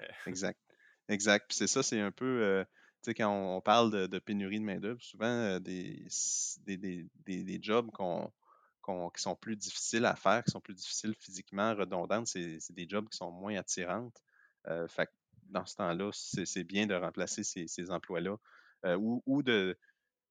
Euh. exact. Exact. Puis c'est ça, c'est un peu. Euh, tu sais, quand on, parle de, pénurie de main-d'œuvre, souvent des, des, des, jobs qu'on, qui sont plus difficiles à faire, qui sont plus difficiles physiquement, redondantes, c'est, des jobs qui sont moins attirantes. fait dans ce temps-là, c'est, bien de remplacer ces, ces emplois-là. ou, ou de,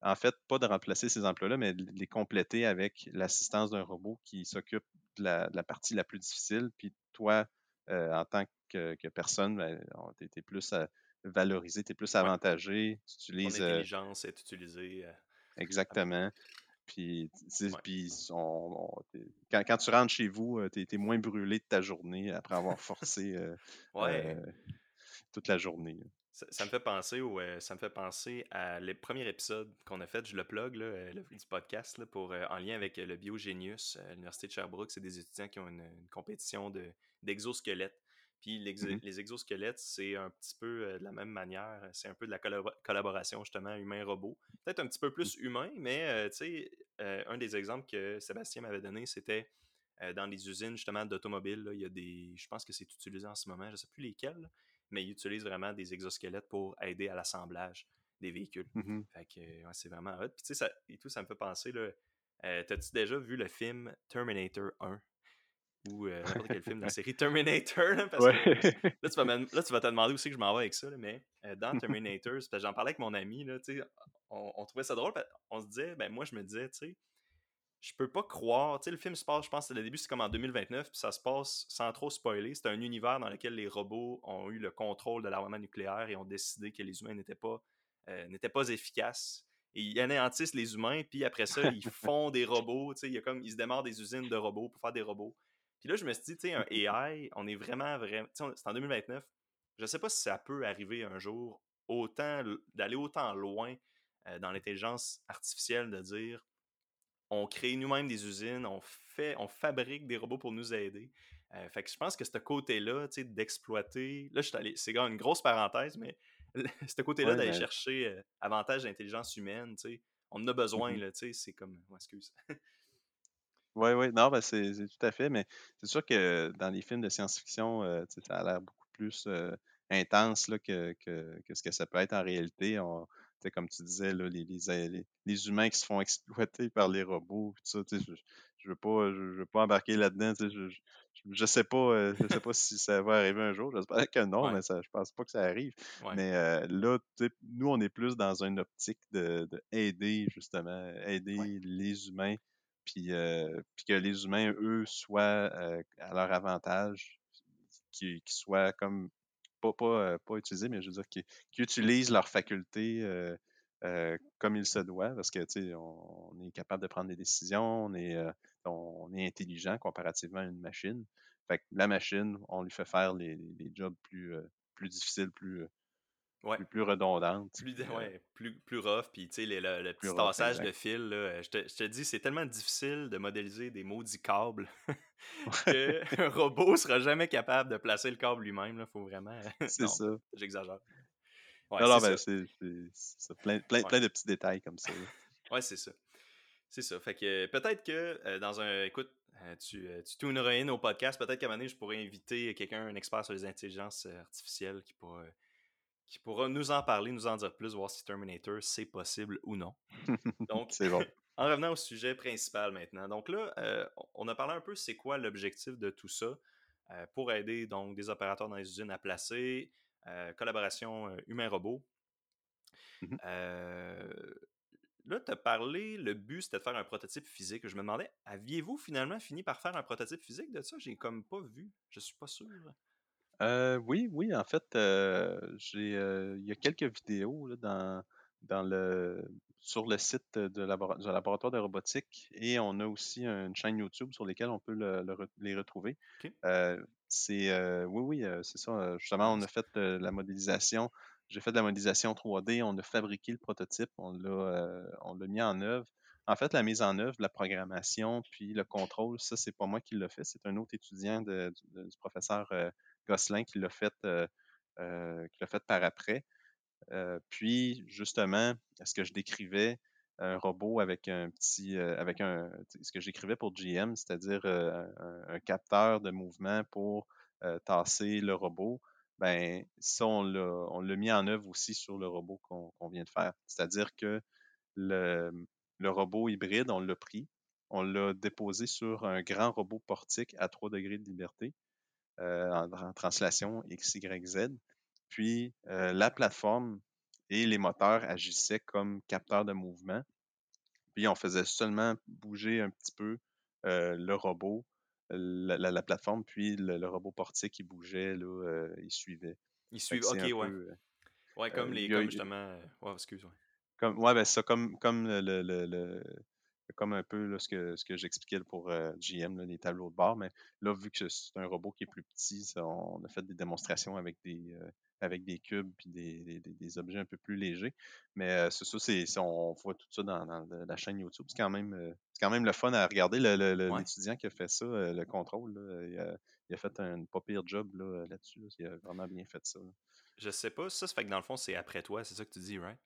en fait, pas de remplacer ces emplois-là, mais de les compléter avec l'assistance d'un robot qui s'occupe de la, partie la plus difficile. Puis toi, euh, en tant que, personne, ben, tu es, plus euh, valorisé, tu es plus avantagé. Tu utilises. Euh L'intelligence est utilisée. exactement. Puis, quand, tu rentres chez vous, tu es, moins brûlé de ta journée après avoir forcé toute la journée. Ça, me fait penser au, euh, ça me fait penser à le premier épisode qu'on a fait, je le plug, là, euh, le, du podcast, là, pour, euh, en lien avec le Biogenius à l'Université de Sherbrooke. C'est des étudiants qui ont une, compétition de, d'exosquelettes. Puis mmh les exosquelettes, c'est un petit peu de la même manière. C'est un peu de la collaboration, justement, humain-robot. Peut-être un petit peu plus mmh. humain, mais tu sais, un des exemples que Sébastien m'avait donné, c'était dans les usines, justement, d'automobiles. Il y a des. Je pense que c'est utilisé en ce moment, je ne sais plus lesquels mais ils utilisent vraiment des exosquelettes pour aider à l'assemblage des véhicules. Mmh fait que c'est vraiment hot. Puis tu sais, ça, et tout, ça me fait penser, là, euh, t'as-tu déjà vu le film Terminator 1? Ou euh, n'importe quel film de la série Terminator? Là, parce que, là, tu vas là, tu vas te demander aussi que je m'en vais avec ça, mais euh, dans Terminator, j'en parlais avec mon ami, là, on, on trouvait ça drôle, on se disait, ben moi je me disais, tu sais, je peux pas croire. Tu sais, le film se passe, je pense, le début, c'est comme en 2029, puis ça se passe sans trop spoiler. C'est un univers dans lequel les robots ont eu le contrôle de l'armement nucléaire et ont décidé que les humains n'étaient pas, euh, pas efficaces. Et ils anéantissent les humains, puis après ça, ils font des robots. Tu sais, il y a comme, ils se démarrent des usines de robots pour faire des robots. Puis là, je me suis dit, tu sais, un AI, on est vraiment, vraiment. C'est en 2029. Je sais pas si ça peut arriver un jour, autant d'aller autant loin euh, dans l'intelligence artificielle, de dire on crée nous-mêmes des usines, on fait, on fabrique des robots pour nous aider. Euh, fait que je pense que ce côté-là, tu sais, d'exploiter. Là, je suis allé, c'est une grosse parenthèse, mais ce côté-là d'aller chercher euh, avantage d'intelligence humaine, tu sais, on en a besoin, là, tu sais, c'est comme. excuse. oui, oui, non, ben c'est, tout à fait, mais c'est sûr que dans les films de science-fiction, euh, ça a l'air beaucoup plus intense là, que, que, ce que ça peut être en réalité. On, comme tu disais, là, les, les, les, humains qui se font exploiter par les robots, tout ça, je, je veux pas, je, veux pas embarquer là-dedans. Je, je, sais pas, je sais pas si ça va arriver un jour. J'espère que non, mais ça, je pense pas que ça arrive. Mais là, nous, on est plus dans une optique de, aider, justement, aider les humains, puis, puis que les humains, eux, soient à leur avantage, qu'ils soient comme pas, pas, pas utilisés, mais je veux dire, qui, utilisent leurs facultés comme il se doit, parce que on, on est capable de prendre des décisions, on est, on est intelligent comparativement à une machine. Fait que la machine, on lui fait faire les, les jobs plus, plus difficiles, plus, plus, plus, redondantes. Plus, ouais, plus, plus rough, puis tu sais, le, le, petit tassage de fil, là, je, te, je te dis, c'est tellement difficile de modéliser des maudits câbles qu'un robot sera jamais capable de placer le câble lui-même. Il faut vraiment. C'est ça. J'exagère. Ouais, Alors, ben, c'est plein, plein, plein de petits détails comme ça. Ouais, c'est ça. C'est ça. Fait que peut-être que euh, dans un. Écoute, euh, tu, euh, tu tuneras in au podcast. Peut-être qu'à un moment donné, je pourrais inviter quelqu'un, un expert sur les intelligences artificielles qui pourra, qui pourra nous en parler, nous en dire plus, voir si Terminator c'est possible ou non. Donc, c'est bon. En revenant au sujet principal maintenant. Donc là, on a parlé un peu c'est quoi l'objectif de tout ça pour aider donc des opérateurs dans les usines à placer, collaboration humain-robot. Mmh Là, tu as parlé, le but c'était de faire un prototype physique. Je me demandais, aviez-vous finalement fini par faire un prototype physique de ça? J'ai comme pas vu. Je suis pas sûr. Euh, oui, oui, en fait, euh, j'ai, euh, il y a quelques vidéos là, dans, dans le, sur le site de du laboratoire de robotique et on a aussi une chaîne YouTube sur laquelle on peut les retrouver. c'est, oui, oui, c'est ça. Justement, on a fait la modélisation j'ai fait de la modélisation 3D, on a fabriqué le prototype, on l'a, euh, on l'a mis en œuvre. En fait, la mise en œuvre, la programmation, puis le contrôle, ça, c'est pas moi qui l'ai fait, c'est un autre étudiant du professeur euh, Gosselin qui l'a fait, euh, qui l'a fait par après. puis, justement, ce que je décrivais, un robot avec un petit, avec un, ce que j'écrivais pour GM, c'est-à-dire un, capteur de mouvement pour tasser le robot? Ben ça, on l'a mis en œuvre aussi sur le robot qu'on vient de faire. C'est-à-dire que le, robot hybride, on l'a pris, on l'a déposé sur un grand robot portique à 3 degrés de liberté euh, en, translation XYZ. Puis euh, la plateforme et les moteurs agissaient comme capteurs de mouvement. Puis on faisait seulement bouger un petit peu euh, le robot la, plateforme, puis le, robot portique qui bougeait, là, il suivait. Il suivait, ok, ouais. Euh, ouais, comme les, comme justement, ouais, excuse, moi Comme, ouais, ben ça, comme, comme le, le, comme un peu là, ce que, ce que j'expliquais pour GM, les tableaux de bord, mais là, vu que c'est un robot qui est plus petit, on a fait des démonstrations avec des, avec des cubes puis des, des, objets un peu plus légers. Mais c'est ça, c'est, on voit tout ça dans, la chaîne YouTube. C'est quand même c'est quand même le fun à regarder. L'étudiant qui a fait ça, le contrôle, il, a, fait un pas pire job là-dessus. il a vraiment bien fait ça. Je sais pas, ça, ça fait que dans le fond, c'est après toi, c'est ça que tu dis, right?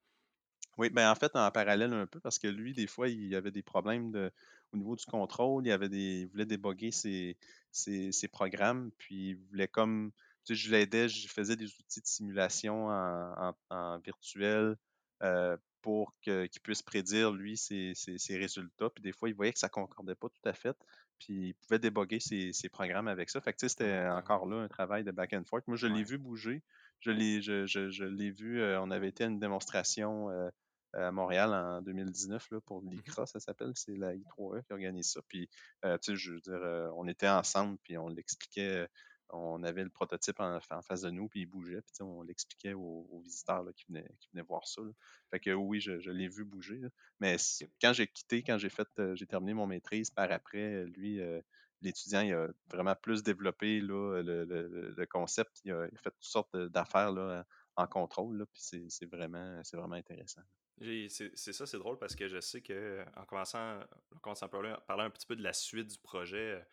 Oui, ben en fait, en parallèle un peu, parce que lui, des fois, il avait des problèmes de, au niveau du contrôle. Il, avait des, il voulait débugger ses, ses, programmes, puis il voulait comme je l'aidais, je faisais des outils de simulation en, virtuel euh, pour qu'il puisse prédire, lui, ses, résultats. Puis des fois, il voyait que ça ne concordait pas tout à fait. Puis il pouvait déboguer ses, programmes avec ça. Fait que c'était encore là un travail de back and forth. Moi, je l'ai vu bouger. Je l'ai, je, l'ai vu, euh, on avait été à une démonstration euh, à Montréal en 2019 là, pour mmh l'ICRA, ça s'appelle, c'est la I3E qui organise ça. Puis, tu sais, je veux dire, on était ensemble, puis on l'expliquait on avait le prototype en, face de nous, puis il bougeait, puis on l'expliquait aux, visiteurs qui, venaient, qui, venaient, voir ça. Fait que oui, je, l'ai vu bouger. Mais quand j'ai quitté, quand j'ai fait, euh, j'ai terminé mon maîtrise, par après, lui, euh, l'étudiant, il a vraiment plus développé le, concept. Il a, fait toutes sortes d'affaires en contrôle, puis c'est vraiment, vraiment intéressant. C'est ça, c'est drôle parce que je sais que en commençant, en commençant à parler un petit peu de la suite du projet,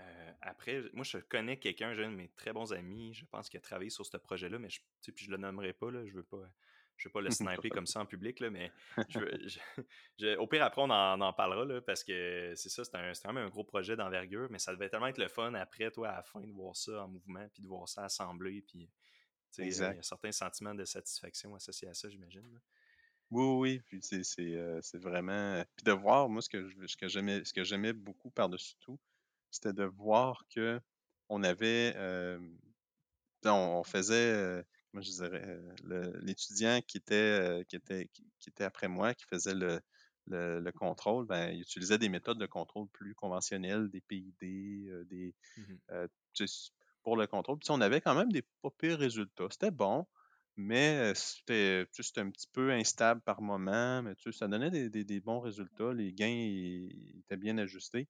euh, après, moi, je connais quelqu'un, j'ai un de mes très bons amis, je pense qu'il a travaillé sur ce projet-là, mais je, puis je le nommerai pas, là, je veux pas. Je veux pas le sniper comme ça en public, là, mais je, au pire, après, on en, parlera, là, parce que c'est ça, c'est quand même un gros projet d'envergure, mais ça devait tellement être le fun après, toi, à la fin, de voir ça en mouvement, puis de voir ça assemblé, puis il y a un certain sentiment de satisfaction associé à ça, j'imagine. Oui, oui, puis c'est c'est, heu, c'est vraiment puis de voir, moi, ce que je ce que j'aimais ce que j'aimais beaucoup par-dessus tout, c'était de voir qu'on avait, hem, on on faisait, heu, comment je dirais, le l'étudiant qui était, qui était qui était après moi, qui faisait le le le contrôle, ben, il utilisait des méthodes de contrôle plus conventionnelles, des PID, des, Mmh pour le contrôle. Puis on avait quand même des pas pires résultats. C'était bon, mais, c'était c'était un petit peu instable par moment, mais tu sais, ça donnait des des des bons résultats. Les gains, ils étaient bien ajustés.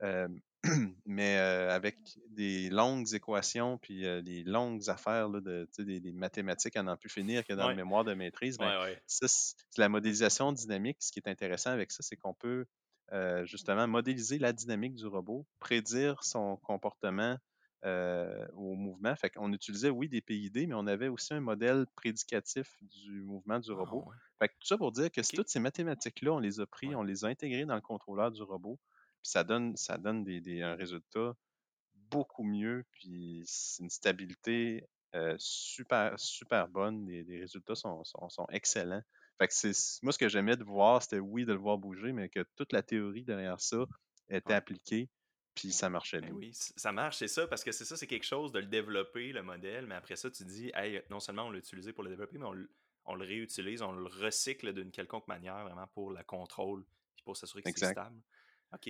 Hem, mais, heu, avec des longues équations puis, heu, des longues affaires là de des des mathématiques à n'en plus finir que dans le Ouais, mémoire de maîtrise, ben, ouais, ouais. ça, c'est la modélisation dynamique. Ce qui est intéressant avec ça, c'est qu'on peut, justement modéliser la dynamique du robot, prédire son comportement, heu, au mouvement. Fait qu'on utilisait, oui, des PID, mais on avait aussi un modèle prédicatif du mouvement du Ah robot. ouais, Fait que tout ça pour dire que toutes ces mathématiques-là, on les a pris, Ouais, on les a intégrées dans le contrôleur du robot, puis ça donne ça donne des des un résultat beaucoup mieux, puis c'est une stabilité, heu, super super bonne. Les les résultats sont sont sont excellents. Fait que c'est moi, ce que j'aimais de voir, c'était oui, de le voir bouger, mais que toute la théorie derrière ça était appliquée, puis ça marchait Ben bien. oui, ça marche, c'est ça, parce que c'est ça, c'est quelque chose de le développer, le modèle, mais après ça, tu dis: «Hey, non seulement on l'a utilisé pour le développer, mais on le on le réutilise, on le recycle d'une quelconque manière vraiment pour le contrôle, puis pour s'assurer que c'est stable».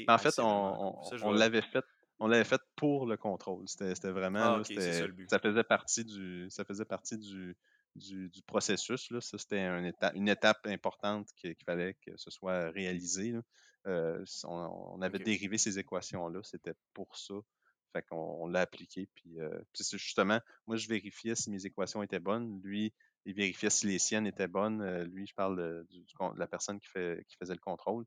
En hey, fait, on vraiment l'avait fait on l'avait fait pour le contrôle. C'était vraiment ah là, ça le but. ça faisait partie du ça faisait partie du du du processus, là. Ça, c'était un éta une étape importante qu'il qu'il fallait que ce soit réalisé, là. Heu, s on on avait dérivé ces équations-là, c'était pour ça. Fait qu'on on l'a appliqué, puis, c'est justement, moi, je vérifiais si mes équations étaient bonnes. Lui, il vérifiait si les siennes étaient bonnes. Heu, lui, je parle de du la personne qui fait qui faisait le contrôle.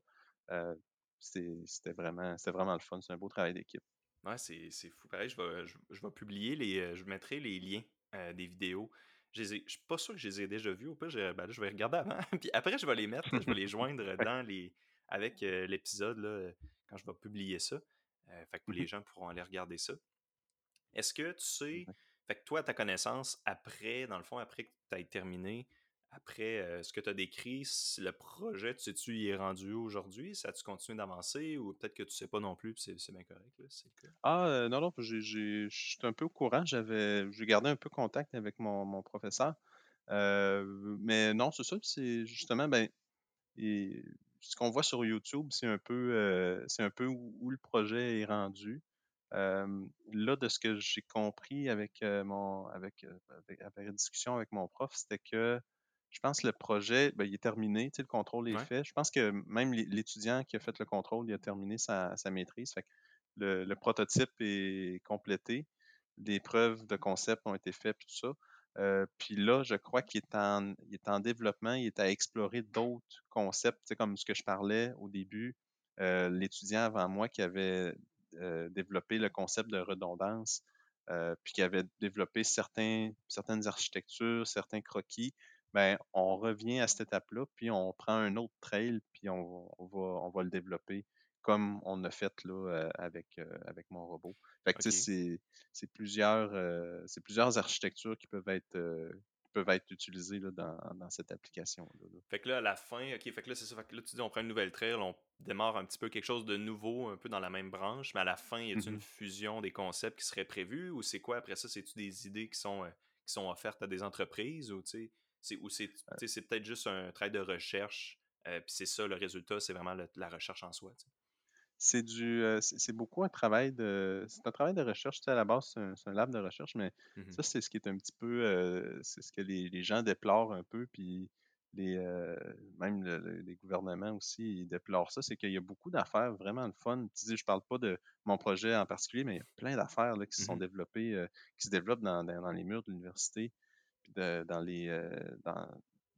C'était vraiment vraiment le fun. C'est un beau travail d'équipe. Ouais, c'est fou. Pareil, je vais, je, je vais publier les. euh, je mettrai les liens euh, des vidéos. Je je suis pas sûr que je les ai déjà vus. Au pire, je, ben là, je vais regarder avant. Puis après, je vais les mettre. je vais les joindre dans les. Avec l'épisode quand je vais publier ça. Fait que les gens pourront aller regarder ça. Est-ce que tu sais. Fait que toi, à ta connaissance, après, dans le fond, après que tu aies terminé, après euh, ce que tu as décrit, si le projet, tu sais-tu, il est rendu aujourd'hui? Ça a-tu continué d'avancer ou peut-être que tu sais pas non plus, puis c'est bien correct, là, le cas? Ah, non, non, je suis un peu au courant. J'avais j'ai gardé un peu contact avec mon mon professeur. Mais non, c'est ça, c'est justement, ben, et ce qu'on voit sur YouTube, c'est un peu, heu, c'est un peu où où le projet est rendu. Là, de ce que j'ai compris avec, heu, mon avec, heu, avec avec la discussion avec mon prof, c'était que je pense que le projet, ben, il est terminé, tu sais, le contrôle est Ouais. fait. Je pense que même l'é l'étudiant qui a fait le contrôle, il a terminé sa sa maîtrise. Fait que le le prototype est complété. Les preuves de concept ont été faites, puis tout ça. Heu, puis là, je crois qu'il est en développement, il est à explorer d'autres concepts, comme ce que je parlais au début, heu, l'étudiant avant moi qui avait, heu, développé le concept de redondance, puis qui avait développé certaines architectures, certains croquis, ben, on revient à cette étape-là, puis on prend un autre trail, puis on va le développer comme on a fait là, avec, avec mon robot. Fait que tu sais, OK. c'est c'est plusieurs, c'est plusieurs architectures qui peuvent être, peuvent être utilisées là, dans dans cette application-là, là. Fait que là, à la fin, OK, fait que là, c'est ça. Fait que là, tu dis, on prend une nouvelle trail, on démarre un petit peu quelque chose de nouveau, un peu dans la même branche, mais à la fin, y a-t-il une Mmh fusion des concepts qui serait prévue ou c'est quoi? Après ça? C'est-tu des idées qui sont, euh, qui sont offertes à des entreprises ou c'est, ou c'est, c'est peut-être juste un travail de recherche, euh, puis c'est ça, le résultat, c'est vraiment le- la recherche en soi. C'est du, heu, c'est beaucoup un travail de c'est un travail de recherche, tu sais, à la base, c'est un lab de recherche, mais Mhm. ça, c'est ce qui est un petit peu, heu, c'est ce que les les gens déplorent un peu, puis les, heu, même le le les gouvernements aussi, ils déplorent ça, c'est qu'il y a beaucoup d'affaires vraiment le fun. Tu sais, je parle pas de mon projet en particulier, mais il y a plein d'affaires, qui se sont développées, qui se développent dans dans dans les murs de l'université, dans les, dans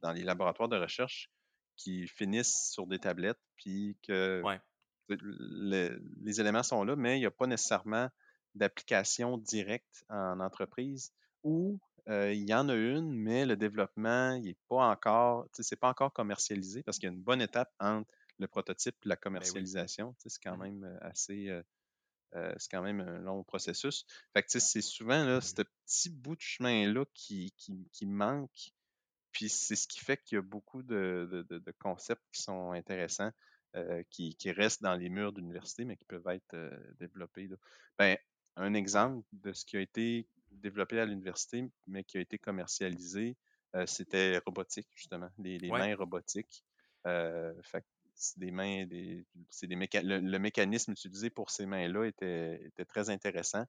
dans les laboratoires de recherche qui finissent sur des tablettes, puis que Ouais. Le- les éléments sont là, mais il n'y a pas nécessairement d'application directe en entreprise ou euh, il y en a une, mais le développement, il est pas encore, c'est pas encore commercialisé parce qu'il y a une bonne étape entre le prototype et la Ben oui. commercialisation. C'est quand Mhm. même euh, assez, euh, euh, c'est quand même un long processus. Fait que, c'est souvent là, ce petit bout de chemin-là qui, qui, qui manque Puis c'est ce qui fait qu'il y a beaucoup de, concepts qui sont intéressants, qui, restent dans les murs d'université, mais qui peuvent être développés. Ben, un exemple de ce qui a été développé à l'université, mais qui a été commercialisé, c'était robotique, justement, les, mains robotiques. fait des mains, des, des le, mécanisme utilisé pour ces mains-là était, était, très intéressant.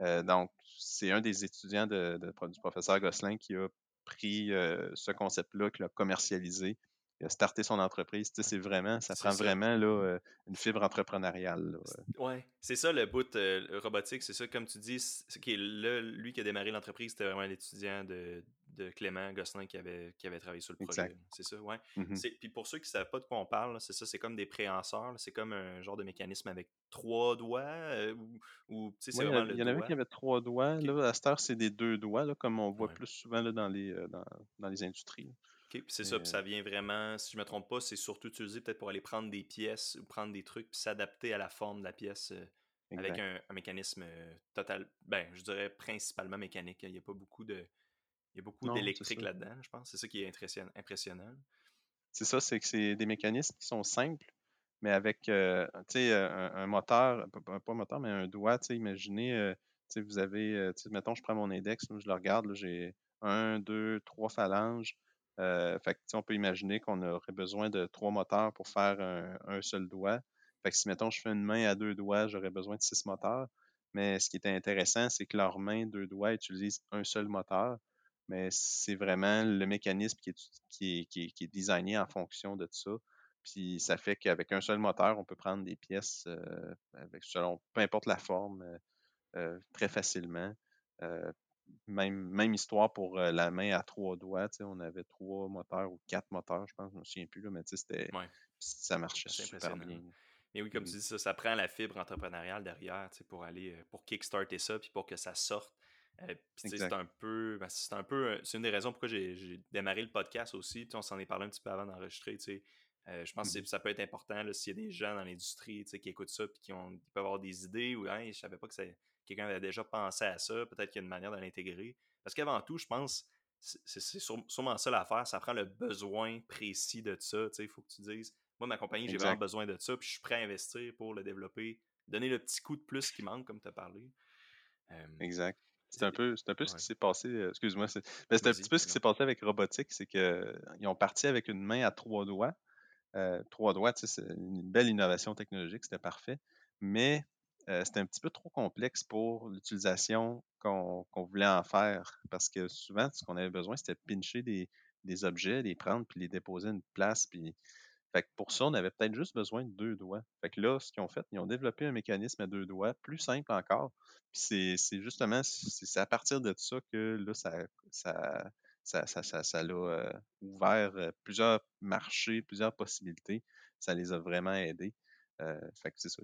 Euh, donc, c'est un des étudiants de, du professeur Gosselin qui a pris euh, ce concept-là, qui l'a commercialisé, il a starté son entreprise. Tu sais, c'est vraiment, ça prend vraiment là, euh, une fibre entrepreneuriale. Oui, c'est ça le bout robotique, c'est ça, comme tu dis, qui est lui qui a démarré l'entreprise, c'était vraiment l'étudiant de, de Clément Gosselin qui avait, qui avait travaillé sur le projet. C'est ça, ouais. Mmh puis pour ceux qui ne savent pas de quoi on parle, c'est ça, c'est comme des préhenseurs. C'est comme un genre de mécanisme avec trois doigts. Euh, ou, Il y, en avait qui avaient trois doigts. Là, à cette heure, c'est des deux doigts, là, comme on voit plus souvent là, dans, les, euh, dans, les industries. OK, c'est ça, puis ça vient vraiment, si je ne me trompe pas, c'est surtout utilisé peut-être pour aller prendre des pièces ou prendre des trucs puis s'adapter à la forme de la pièce euh, avec un, un, mécanisme total, ben, je dirais principalement mécanique. Il n'y a pas beaucoup de, il y a beaucoup d'électrique là-dedans, je pense. C'est ça qui est impressionnant. C'est ça, c'est que c'est des mécanismes qui sont simples, mais avec euh, un, un, moteur, pas un moteur, mais un doigt. Imaginez, euh, vous avez, euh, mettons, je prends mon index, je le regarde, j'ai un, deux, trois phalanges. Fait on peut imaginer qu'on aurait besoin de trois moteurs pour faire un, seul doigt. Fait que si, mettons, je fais une main à deux doigts, j'aurais besoin de six moteurs. Mais ce qui est intéressant, c'est que leurs mains, deux doigts, utilisent un seul moteur mais c'est vraiment le mécanisme qui est, qui, est, designé en fonction de ça. Puis ça fait qu'avec un seul moteur, on peut prendre des pièces euh, avec selon peu importe la forme euh, euh, très facilement. Même, même histoire pour la main à trois doigts. On avait trois moteurs ou quatre moteurs, je pense, je ne me souviens plus, là, mais c'était, ça marchait super bien. Mais oui, comme tu dis, ça, ça prend la fibre entrepreneuriale derrière pour aller pour kickstarter ça, puis pour que ça sorte euh, c'est un peu. Ben, c'est un peu. Euh, c'est une des raisons pourquoi j'ai démarré le podcast aussi. On s'en est parlé un petit peu avant d'enregistrer. Euh, je pense que mmh ça peut être important s'il y a des gens dans l'industrie qui écoutent ça et qui, ont, peuvent avoir des idées ou hein, je savais pas que quelqu'un avait déjà pensé à ça. Peut-être qu'il y a une manière de l'intégrer. Parce qu'avant tout, je pense c'est sûrement ça l'affaire. Ça prend le besoin précis de ça. Il faut que tu dises Moi, ma compagnie, j'ai vraiment besoin de ça, puis je suis prêt à investir pour le développer, donner le petit coup de plus qui manque, comme tu as parlé. exact. C'est un peu, c'est un peu ce qui s'est passé. Euh, excuse-moi, c'est ben, un petit peu ce qui s'est passé avec robotique, c'est qu'ils ont parti avec une main à trois doigts. Euh, trois doigts, c'est une belle innovation technologique, c'était parfait. Mais euh, c'était un petit peu trop complexe pour l'utilisation qu'on voulait en faire. Parce que souvent, ce qu'on avait besoin, c'était de pincher des, objets, les prendre, puis les déposer à une place. Puis pour ça, on avait peut-être juste besoin de deux doigts. Fait que là, ce qu'ils ont fait, ils ont développé un mécanisme à deux doigts, plus simple encore. C'est justement, c'est à partir de ça que là, ça, ça, ça, l'a euh, ouvert euh, plusieurs marchés, plusieurs possibilités. Ça les a vraiment aidés. Euh, fait que c'est ça.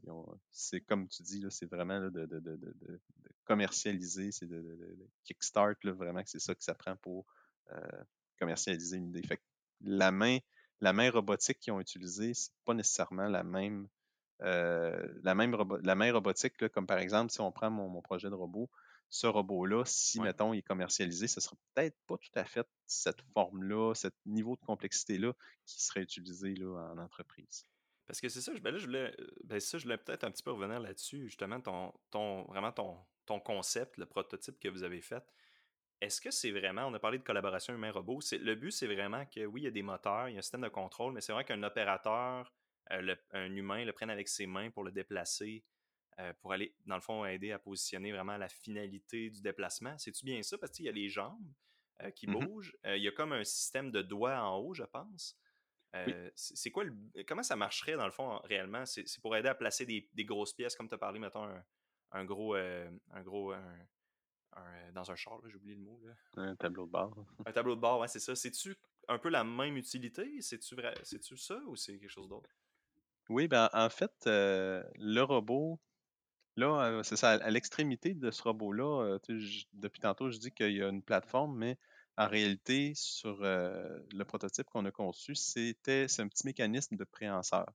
Comme tu dis, c'est vraiment de, commercialiser, c'est de, kickstart, vraiment que c'est ça que ça prend pour commercialiser une idée. Fait que la main robotique qu'ils ont utilisée, c'est pas nécessairement la même, main robotique, comme par exemple, si on prend mon, projet de robot, ce robot-là, si, mettons, il est commercialisé, ce ne sera peut-être pas tout à fait cette forme-là, ce niveau de complexité-là qui serait utilisé là, en entreprise. Parce que c'est ça, ben là, je voulais, euh, ben ça, je voulais peut-être un petit peu revenir là-dessus, justement, ton, ton, vraiment ton, ton concept, le prototype que vous avez fait est-ce que c'est vraiment, on a parlé de collaboration humain-robot, le but c'est vraiment que oui, il y a des moteurs, il y a un système de contrôle, mais c'est vrai qu'un opérateur, euh, un humain le prenne avec ses mains pour le déplacer, euh, pour aller, dans le fond, aider à positionner vraiment la finalité du déplacement. C'est-tu bien ça? Parce qu'il y a les jambes euh, qui mmh bougent, il y a comme un système de doigts en haut, je pense. C'est quoi comment ça marcherait dans le fond réellement? C'est pour aider à placer des, grosses pièces, comme tu as parlé, mettons, un, gros, un gros euh, dans un char, j'ai oublié le mot. Un tableau de bord. un tableau de bord, ouais, c'est ça. C'est-tu un peu la même utilité? C'est-tu vrai... ça ou c'est quelque chose d'autre? Oui, ben en fait, euh, le robot, là, c'est ça, à l'extrémité de ce robot-là, depuis tantôt, je dis qu'il y a une plateforme, mais en réalité, sur le prototype qu'on a conçu, c'était un petit mécanisme de préhenseur.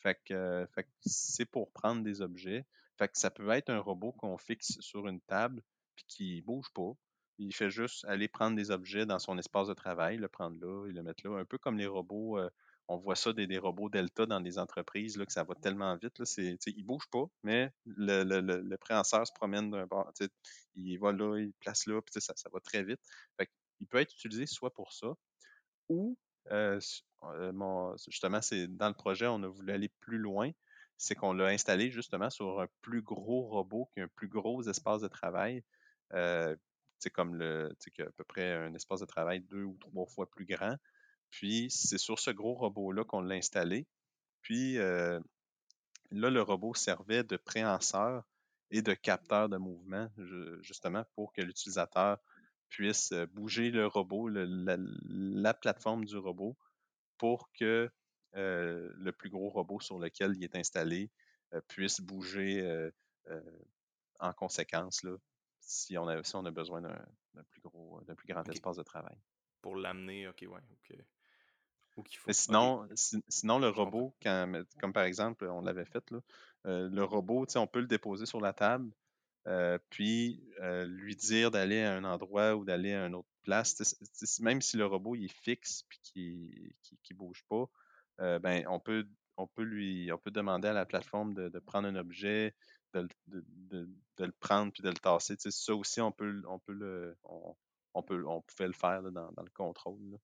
Fait que, c'est pour prendre des objets. Fait que ça peut être un robot qu'on fixe sur une table, puis qui bouge pas. il fait juste aller prendre des objets dans son espace de travail, le prendre là et le mettre là. Un peu comme les robots, on voit ça des, robots Delta dans des entreprises, là, que ça va tellement vite. Là, c'est, ils ne bougent pas, mais le, le, le, préhenseur se promène d'un bord. Il va là, il place là, puis ça, va très vite. Il peut être utilisé soit pour ça, ou euh, mon, justement, c'est dans le projet, on a voulu aller plus loin. C'est qu'on l'a installé justement sur un plus gros robot qui a un plus gros espace de travail. Euh, c'est comme le, a à peu près un espace de travail deux ou trois fois plus grand. Puis c'est sur ce gros robot-là qu'on l'a installé. Puis euh, là, le robot servait de préhenseur et de capteur de mouvement, justement, pour que l'utilisateur puisse euh, bouger le robot, la, plateforme du robot, pour que euh, le plus gros robot sur lequel il est installé puisse bouger en conséquence là, si, on a, si on a besoin d'un plus gros, d'un plus grand espace de travail. Pour l'amener, ok, ouais. ok sinon, sinon, le robot, comme par exemple, on l'avait fait, là, euh, le robot, on peut le déposer sur la table, euh, puis euh, lui dire d'aller à un endroit ou d'aller à une autre place. même si le robot il est fixe et qu'il ne bouge pas, ben, on, peut, on, peut lui, on peut demander à la plateforme de, prendre un objet, de, le prendre puis de le tasser. ça aussi, on peut, on peut le. On, peut, on pouvait le faire dans, le contrôle.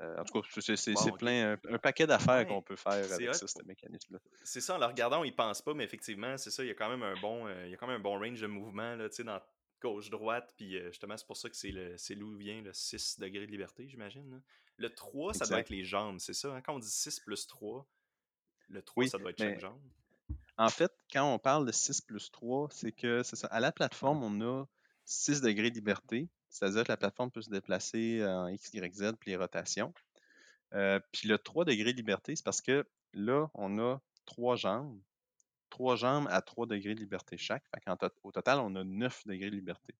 Euh, en tout cas, c'est plein, un, paquet d'affaires qu'on peut faire avec ça, ce mécanisme-là. C'est ça, en le regardant, on y pense pas, mais effectivement, c'est ça, il y a quand même un bon, euh, il y a quand même un bon range de mouvement là, dans gauche-droite, puis euh, justement, c'est pour ça que c'est d'où vient le 6 degrés de liberté, j'imagine. Le 3, ça doit être les jambes, c'est ça? Hein? Quand on dit 6 plus 3, le 3, ça doit être chaque jambe. En fait, quand on parle de 6 plus 3, c'est que, c'est ça, à la plateforme, on a 6 degrés de liberté, c'est-à-dire que la plateforme peut se déplacer en X, Y, Z, puis les rotations. Euh, puis le 3 degrés de liberté, c'est parce que là, on a trois jambes. Trois jambes à 3 degrés de liberté chaque. Fait au total, on a 9 degrés de liberté.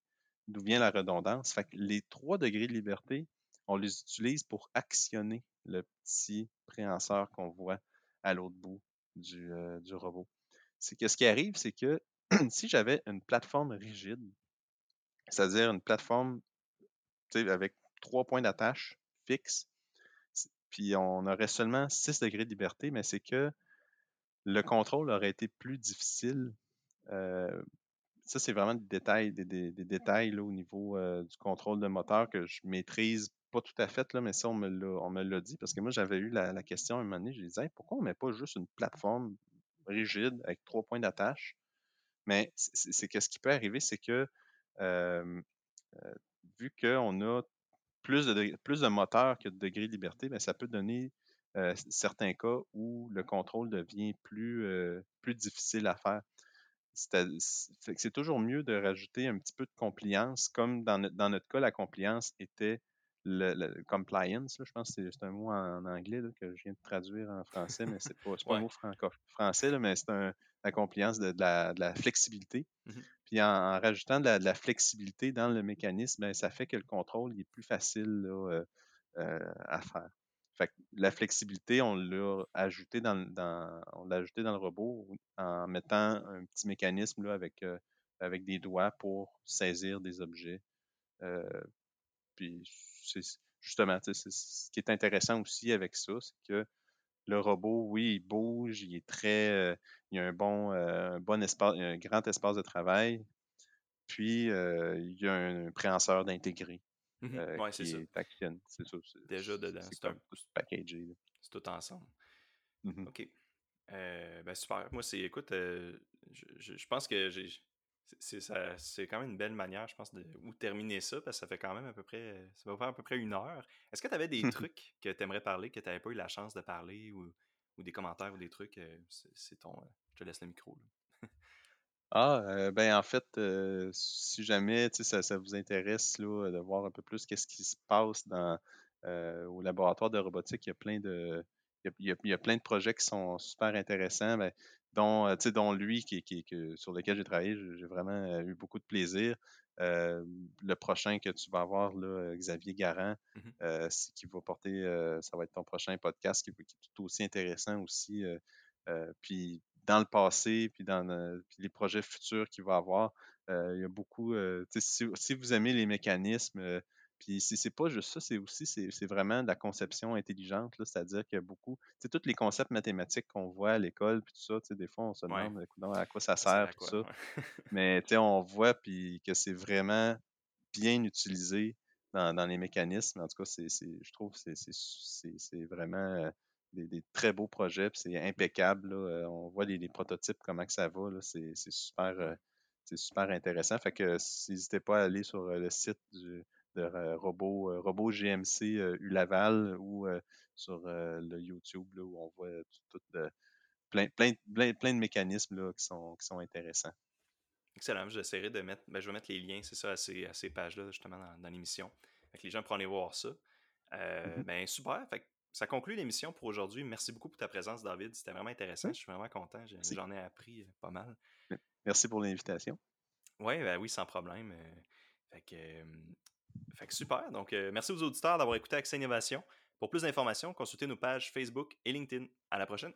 D'où vient la redondance? Fait que les 3 degrés de liberté, on les utilise pour actionner le petit préhenseur qu'on voit à l'autre bout du, euh, du robot. C'est que ce qui arrive, c'est que si j'avais une plateforme rigide, c'est-à-dire une plateforme avec trois points d'attache fixes, puis on aurait seulement 6 degrés de liberté, mais c'est que le contrôle aurait été plus difficile. Ça, c'est vraiment des détails, des, détails au niveau du contrôle de moteur que je maîtrise pas tout à fait, là, mais ça, on me l'a dit, parce que moi, j'avais eu la, question à un moment donné, je disais, pourquoi on ne met pas juste une plateforme rigide avec trois points d'attache? Mais c'est que ce qui peut arriver, c'est que vu qu'on a plus de, plus de moteurs que de degrés de liberté, bien, ça peut donner euh, certains cas où le contrôle devient plus, plus difficile à faire. C'est toujours mieux de rajouter un petit peu de compliance, comme dans, dans notre cas, la compliance était le, compliance, je pense que c'est un mot en, anglais que je viens de traduire en français, mais c'est pas, pas un mot franco français, mais c'est la compliance de, la, flexibilité. Mmh Puis en, rajoutant de la, flexibilité dans le mécanisme, ben, ça fait que le contrôle est plus facile euh, euh, à faire. Fait la flexibilité, on l'a ajouté dans, on l'a ajouté dans le robot en mettant un petit mécanisme là, avec, euh, avec des doigts pour saisir des objets. puis justement, ce qui est intéressant aussi avec ça, c'est que le robot, oui, il bouge, il est très, euh, il y a un bon, euh, bon espace, un grand espace de travail, puis euh, il y a un préhenseur d'intégrer mmh qui est, C'est ça. Déjà dedans. C'est un packagé. C'est tout ensemble. Mmh OK. ben super. Moi, c'est, écoute, je, je, pense que j'ai c'est quand même une belle manière, je pense, de où terminer ça, parce que ça fait quand même à peu près, ça va faire à peu près une heure. Est-ce que tu avais des trucs que tu aimerais parler, que tu n'avais pas eu la chance de parler, ou, ou, des commentaires ou des trucs? Euh, c'est ton, euh, je te laisse le micro. ah, euh, ben en fait, si jamais ça, ça vous intéresse là, de voir un peu plus qu'est-ce qui se passe dans, au laboratoire de robotique, il y a plein de, il y, a, plein de projets qui sont super intéressants. Ben, dont, euh, dont lui, qui, qui, sur lequel j'ai travaillé, j'ai vraiment eu beaucoup de plaisir. Euh, le prochain que tu vas avoir, là, Xavier Garand, mmh qui va porter, ça va être ton prochain podcast qui, est tout aussi intéressant aussi. puis dans le passé, puis dans les projets futurs qu'il va avoir, il y a beaucoup. Si, si, vous aimez les mécanismes, puis c'est pas juste ça, c'est aussi c'est vraiment de la conception intelligente, c'est-à-dire qu'il y a beaucoup, tu sais, tous les concepts mathématiques qu'on voit à l'école, puis tout ça, tu sais, des fois, on se demande à quoi ça sert, tout ça. Mais tu sais, on voit puis que c'est vraiment bien utilisé dans, les mécanismes. En tout cas, c'est, je trouve que c'est vraiment des, très beaux projets, puis c'est impeccable. On voit les, prototypes, comment que ça va. C'est super, c'est super intéressant. Fait que n'hésitez pas à aller sur le site du, de euh, robot, euh, robot GMC euh, U-Laval ou sur le YouTube où on voit tout, plein, plein, plein, de mécanismes qui, sont, qui sont intéressants. Excellent. J'essaierai de mettre, ben, je vais mettre les liens, c'est ça, à ces, ces pages-là, justement, dans, l'émission. les gens pourront aller voir ça. Mm-hmm. ben, super. Fait ça conclut l'émission pour aujourd'hui. Merci beaucoup pour ta présence, David. C'était vraiment intéressant. Je suis vraiment content. J'en ai appris pas mal. Merci pour l'invitation. Ouais, ben oui, sans problème. Fait que, fait que super. Donc, euh, merci aux auditeurs d'avoir écouté Accès Innovation. Pour plus d'informations, consultez nos pages Facebook et LinkedIn. À la prochaine.